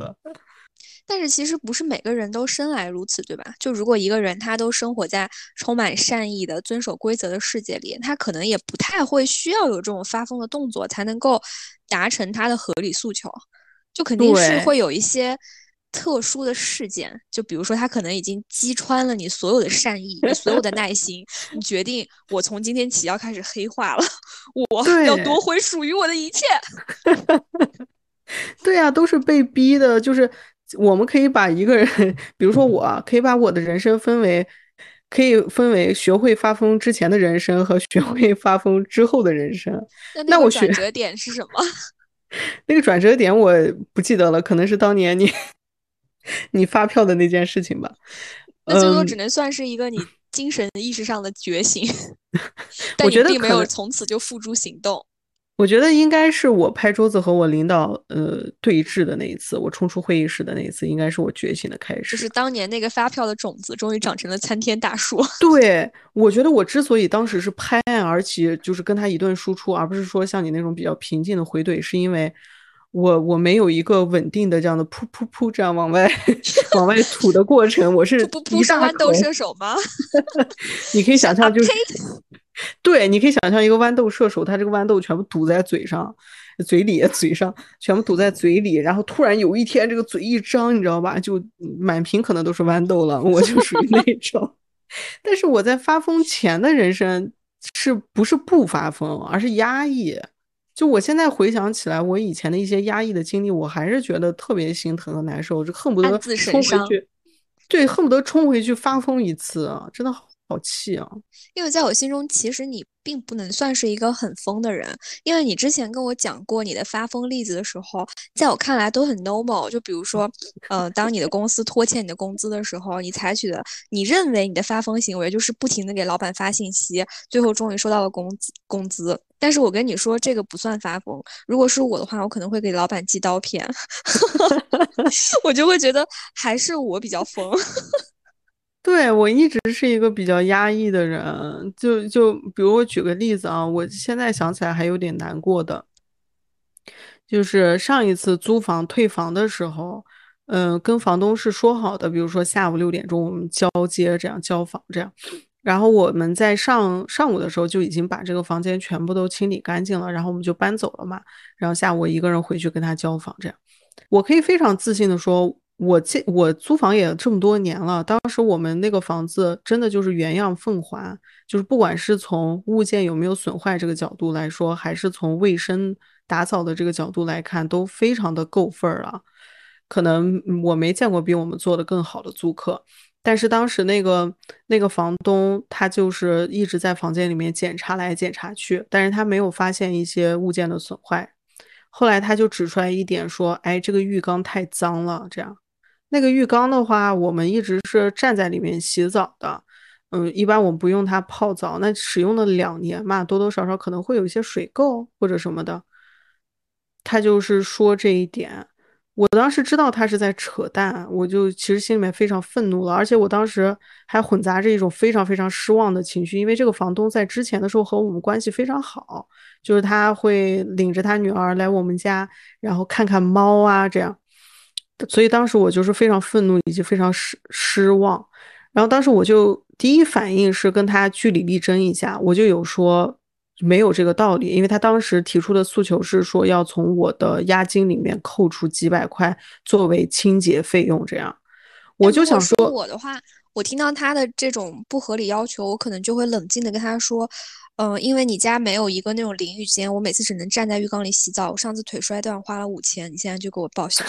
但是其实不是每个人都生来如此，对吧？就如果一个人他都生活在充满善意的、遵守规则的世界里，他可能也不太会需要有这种发疯的动作才能够达成他的合理诉求。就肯定是会有一些特殊的事件，就比如说他可能已经击穿了你所有的善意、你所有的耐心，你决定我从今天起要开始黑化了，我要夺回属于我的一切。对呀，都是被逼的，就是。我们可以把一个人，比如说我，可以把我的人生分为，可以分为学会发疯之前的人生和学会发疯之后的人生。那我转折点是什么？那个转折点我不记得了，可能是当年你 你发票的那件事情吧。那最多只能算是一个你精神意识上的觉醒，但你并没有从此就付诸行动。我觉得应该是我拍桌子和我领导呃对峙的那一次，我冲出会议室的那一次，应该是我觉醒的开始。就是当年那个发票的种子，终于长成了参天大树。对，我觉得我之所以当时是拍案而起，就是跟他一顿输出，而不是说像你那种比较平静的回怼，是因为我我没有一个稳定的这样的噗噗噗这样往外 往外吐的过程，我是一大豌豆射手吗？你可以想象就是。对，你可以想象一个豌豆射手，他这个豌豆全部堵在嘴上、嘴里、嘴上，全部堵在嘴里，然后突然有一天这个嘴一张，你知道吧，就满屏可能都是豌豆了。我就属于那种，但是我在发疯前的人生是不是不发疯，而是压抑。就我现在回想起来，我以前的一些压抑的经历，我还是觉得特别心疼和难受，就恨不得冲回去，对，恨不得冲回去发疯一次，真的好。好气啊！因为在我心中，其实你并不能算是一个很疯的人，因为你之前跟我讲过你的发疯例子的时候，在我看来都很 normal。就比如说，呃，当你的公司拖欠你的工资的时候，你采取的你认为你的发疯行为就是不停的给老板发信息，最后终于收到了工资工资。但是我跟你说，这个不算发疯。如果是我的话，我可能会给老板寄刀片，我就会觉得还是我比较疯。对我一直是一个比较压抑的人，就就比如我举个例子啊，我现在想起来还有点难过的，就是上一次租房退房的时候，嗯，跟房东是说好的，比如说下午六点钟我们交接，这样交房这样，然后我们在上上午的时候就已经把这个房间全部都清理干净了，然后我们就搬走了嘛，然后下午我一个人回去跟他交房，这样，我可以非常自信的说。我这我租房也这么多年了，当时我们那个房子真的就是原样奉还，就是不管是从物件有没有损坏这个角度来说，还是从卫生打扫的这个角度来看，都非常的够份儿了。可能我没见过比我们做的更好的租客，但是当时那个那个房东他就是一直在房间里面检查来检查去，但是他没有发现一些物件的损坏。后来他就指出来一点说，哎，这个浴缸太脏了，这样。那个浴缸的话，我们一直是站在里面洗澡的，嗯，一般我们不用它泡澡。那使用了两年嘛，多多少少可能会有一些水垢或者什么的。他就是说这一点，我当时知道他是在扯淡，我就其实心里面非常愤怒了，而且我当时还混杂着一种非常非常失望的情绪，因为这个房东在之前的时候和我们关系非常好，就是他会领着他女儿来我们家，然后看看猫啊这样。所以当时我就是非常愤怒以及非常失失望，然后当时我就第一反应是跟他据理力争一下，我就有说没有这个道理，因为他当时提出的诉求是说要从我的押金里面扣除几百块作为清洁费用，这样我就想说我的话，我听到他的这种不合理要求，我可能就会冷静的跟他说，嗯，因为你家没有一个那种淋浴间，我每次只能站在浴缸里洗澡。我上次腿摔断花了五千，你现在就给我报销。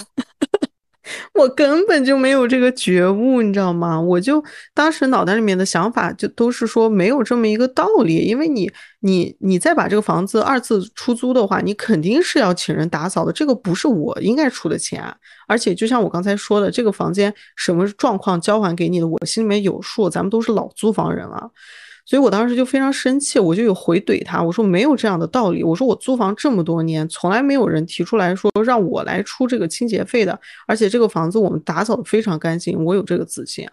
我根本就没有这个觉悟，你知道吗？我就当时脑袋里面的想法就都是说没有这么一个道理，因为你你你再把这个房子二次出租的话，你肯定是要请人打扫的，这个不是我应该出的钱。而且就像我刚才说的，这个房间什么状况交还给你的，我心里面有数，咱们都是老租房人了。所以我当时就非常生气，我就有回怼他，我说没有这样的道理，我说我租房这么多年，从来没有人提出来说让我来出这个清洁费的，而且这个房子我们打扫的非常干净，我有这个自信。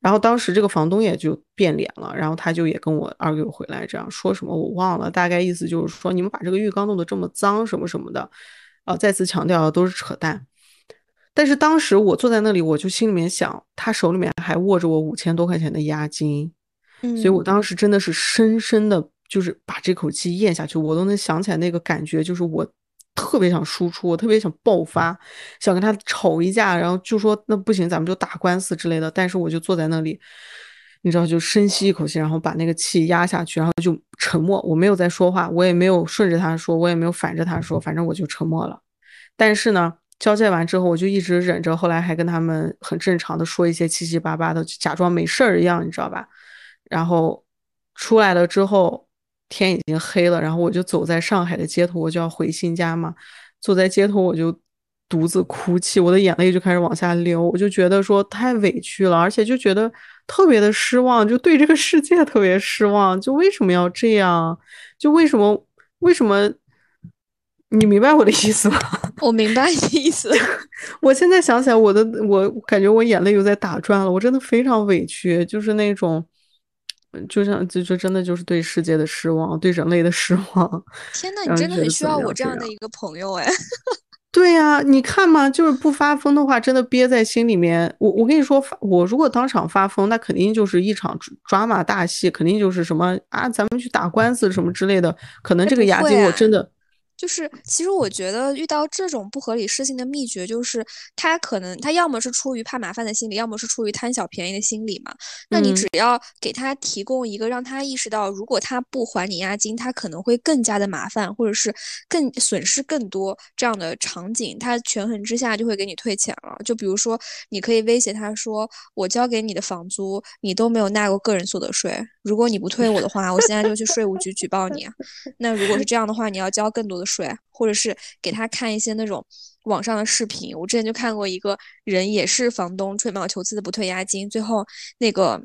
然后当时这个房东也就变脸了，然后他就也跟我 argue 回来，这样说什么我忘了，大概意思就是说你们把这个浴缸弄得这么脏什么什么的，啊，再次强调都是扯淡。但是当时我坐在那里，我就心里面想，他手里面还握着我五千多块钱的押金。所以我当时真的是深深的，就是把这口气咽下去，我都能想起来那个感觉，就是我特别想输出，我特别想爆发，想跟他吵一架，然后就说那不行，咱们就打官司之类的。但是我就坐在那里，你知道，就深吸一口气，然后把那个气压下去，然后就沉默，我没有在说话，我也没有顺着他说，我也没有反着他说，反正我就沉默了。但是呢，交接完之后，我就一直忍着，后来还跟他们很正常的说一些七七八八的，假装没事儿一样，你知道吧？然后出来了之后，天已经黑了。然后我就走在上海的街头，我就要回新家嘛。走在街头，我就独自哭泣，我的眼泪就开始往下流。我就觉得说太委屈了，而且就觉得特别的失望，就对这个世界特别失望。就为什么要这样？就为什么？为什么？你明白我的意思吗？我明白你的意思。我现在想起来，我的我感觉我眼泪又在打转了。我真的非常委屈，就是那种。就像就就真的就是对世界的失望，对人类的失望。天呐，你真的很需要我这样的一个朋友哎。对呀，你看嘛，就是不发疯的话，真的憋在心里面。我我跟你说，我如果当场发疯，那肯定就是一场抓马大戏，肯定就是什么啊，咱们去打官司什么之类的。可能这个押金我真的。就是，其实我觉得遇到这种不合理事情的秘诀，就是他可能他要么是出于怕麻烦的心理，要么是出于贪小便宜的心理嘛。那你只要给他提供一个让他意识到，如果他不还你押金，他可能会更加的麻烦，或者是更损失更多这样的场景，他权衡之下就会给你退钱了。就比如说，你可以威胁他说：“我交给你的房租，你都没有纳过个人所得税，如果你不退我的话，我现在就去税务局举报你。那如果是这样的话，你要交更多的。”税，或者是给他看一些那种网上的视频。我之前就看过一个人，也是房东吹毛求疵的不退押金，最后那个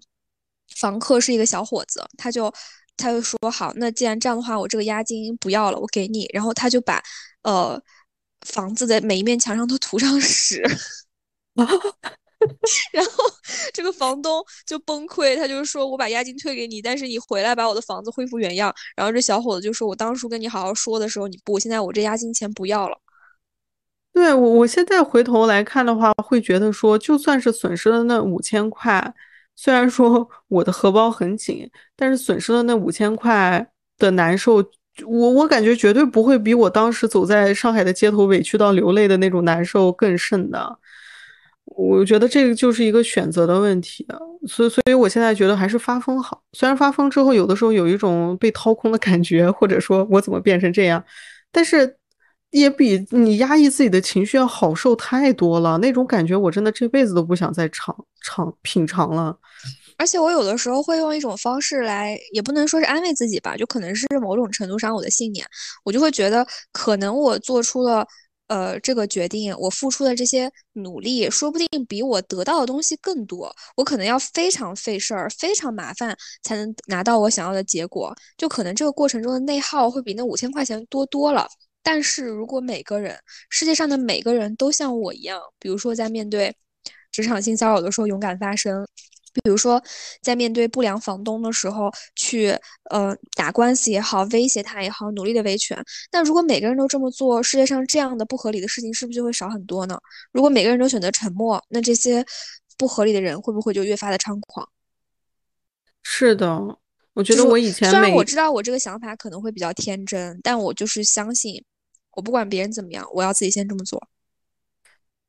房客是一个小伙子，他就他就说好，那既然这样的话，我这个押金不要了，我给你。然后他就把呃房子的每一面墙上都涂上 屎。然后这个房东就崩溃，他就说：“我把押金退给你，但是你回来把我的房子恢复原样。”然后这小伙子就说：“我当初跟你好好说的时候你不，现在我这押金钱不要了。”对我，我现在回头来看的话，会觉得说，就算是损失了那五千块，虽然说 我的荷包很紧，但是损失了那五千块的难受，我我感觉绝对不会比我当时走在上海的街头委屈到流泪的那种难受更甚的。我觉得这个就是一个选择的问题，所以，所以我现在觉得还是发疯好。虽然发疯之后，有的时候有一种被掏空的感觉，或者说我怎么变成这样，但是也比你压抑自己的情绪要好受太多了。那种感觉，我真的这辈子都不想再尝尝品尝了。而且我有的时候会用一种方式来，也不能说是安慰自己吧，就可能是某种程度上我的信念，我就会觉得，可能我做出了。呃，这个决定，我付出的这些努力，说不定比我得到的东西更多。我可能要非常费事儿、非常麻烦，才能拿到我想要的结果。就可能这个过程中的内耗会比那五千块钱多多了。但是如果每个人，世界上的每个人都像我一样，比如说在面对职场性骚扰的时候勇敢发声。比如说，在面对不良房东的时候，去呃打官司也好，威胁他也好，努力的维权。那如果每个人都这么做，世界上这样的不合理的事情是不是就会少很多呢？如果每个人都选择沉默，那这些不合理的人会不会就越发的猖狂？是的，我觉得我以前虽然我知道我这个想法可能会比较天真，但我就是相信，我不管别人怎么样，我要自己先这么做。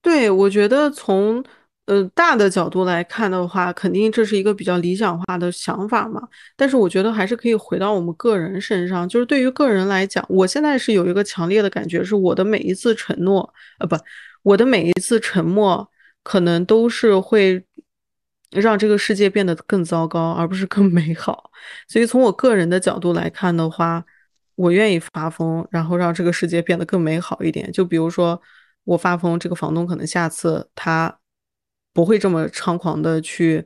对，我觉得从。呃，大的角度来看的话，肯定这是一个比较理想化的想法嘛。但是我觉得还是可以回到我们个人身上，就是对于个人来讲，我现在是有一个强烈的感觉，是我的每一次承诺，呃，不，我的每一次沉默，可能都是会让这个世界变得更糟糕，而不是更美好。所以从我个人的角度来看的话，我愿意发疯，然后让这个世界变得更美好一点。就比如说我发疯，这个房东可能下次他。不会这么猖狂的去，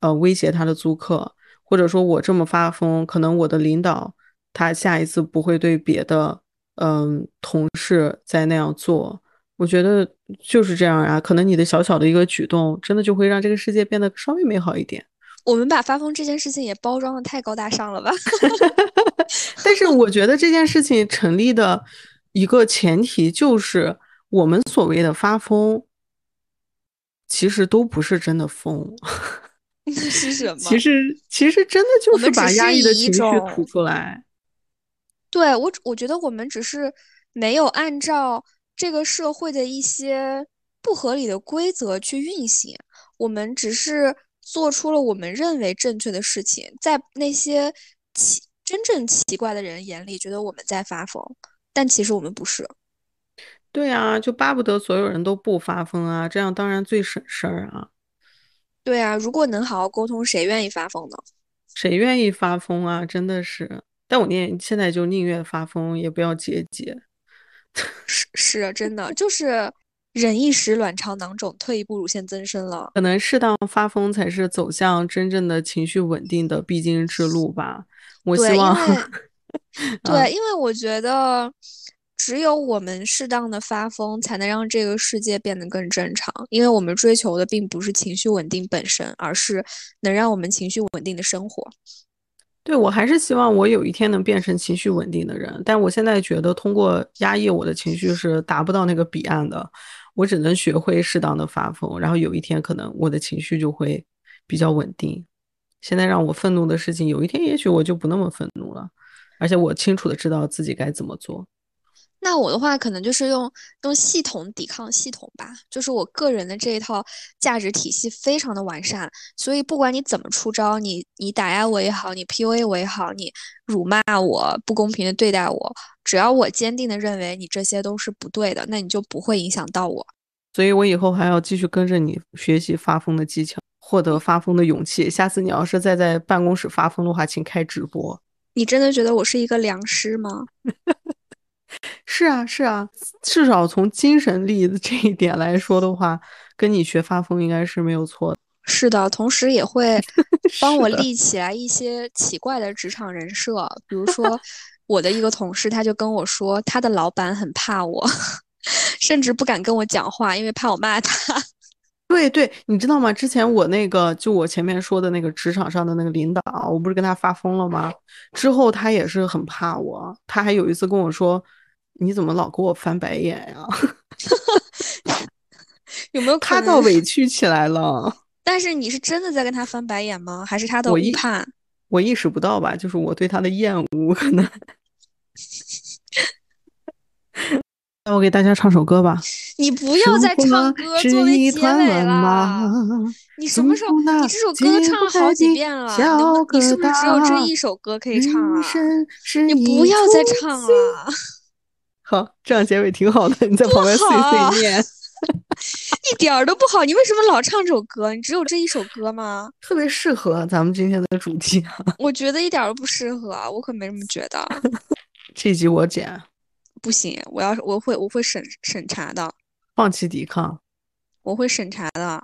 呃，威胁他的租客，或者说我这么发疯，可能我的领导他下一次不会对别的，嗯，同事再那样做。我觉得就是这样啊，可能你的小小的一个举动，真的就会让这个世界变得稍微美好一点。我们把发疯这件事情也包装的太高大上了吧？但是我觉得这件事情成立的一个前提就是我们所谓的发疯。其实都不是真的疯，那 是什 么？其实其实真的就是把压抑的情绪吐出来。对我，我觉得我们只是没有按照这个社会的一些不合理的规则去运行，我们只是做出了我们认为正确的事情，在那些奇真正奇怪的人眼里，觉得我们在发疯，但其实我们不是。对啊，就巴不得所有人都不发疯啊，这样当然最省事儿啊。对啊，如果能好好沟通，谁愿意发疯呢？谁愿意发疯啊？真的是，但我念现在就宁愿发疯，也不要节节。是是，真的就是忍一时，卵巢囊肿；退一步，乳腺增生了。可能适当发疯才是走向真正的情绪稳定的必经之路吧。我希望。对，因为我觉得。只有我们适当的发疯，才能让这个世界变得更正常。因为我们追求的并不是情绪稳定本身，而是能让我们情绪稳定的生活。对我还是希望我有一天能变成情绪稳定的人，但我现在觉得通过压抑我的情绪是达不到那个彼岸的。我只能学会适当的发疯，然后有一天可能我的情绪就会比较稳定。现在让我愤怒的事情，有一天也许我就不那么愤怒了，而且我清楚的知道自己该怎么做。那我的话，可能就是用用系统抵抗系统吧。就是我个人的这一套价值体系非常的完善，所以不管你怎么出招，你你打压我也好，你 PUA 我也好，你辱骂我，不公平的对待我，只要我坚定的认为你这些都是不对的，那你就不会影响到我。所以我以后还要继续跟着你学习发疯的技巧，获得发疯的勇气。下次你要是再在办公室发疯的话，请开直播。你真的觉得我是一个良师吗？是啊，是啊，至少从精神力的这一点来说的话，跟你学发疯应该是没有错的。是的，同时也会 帮我立起来一些奇怪的职场人设，比如 说我的一个同事，他就跟我说，他的老板很怕我，甚至不敢跟我讲话，因为怕我骂他。对对，你知道吗？之前我那个就我前面说的那个职场上的那个领导，我不是跟他发疯了吗？之后他也是很怕我，他还有一次跟我说。你怎么老给我翻白眼呀？有没有 他倒委屈起来了？但是你是真的在跟他翻白眼吗？还是他的误判？我意识不到吧，就是我对他的厌恶可能。那我给大家唱首歌吧。你不要再唱歌作为结尾了。你什么时候？你这首歌唱了好几遍了，你是不是只有这一首歌可以唱啊？你不要再唱了。好，这样结尾挺好的。你在旁边碎碎念，一点儿都不好。你为什么老唱这首歌？你只有这一首歌吗？特别适合咱们今天的主题。我觉得一点都不适合，我可没这么觉得。这集我剪，不行，我要我会我会审审查的。放弃抵抗，我会审查的。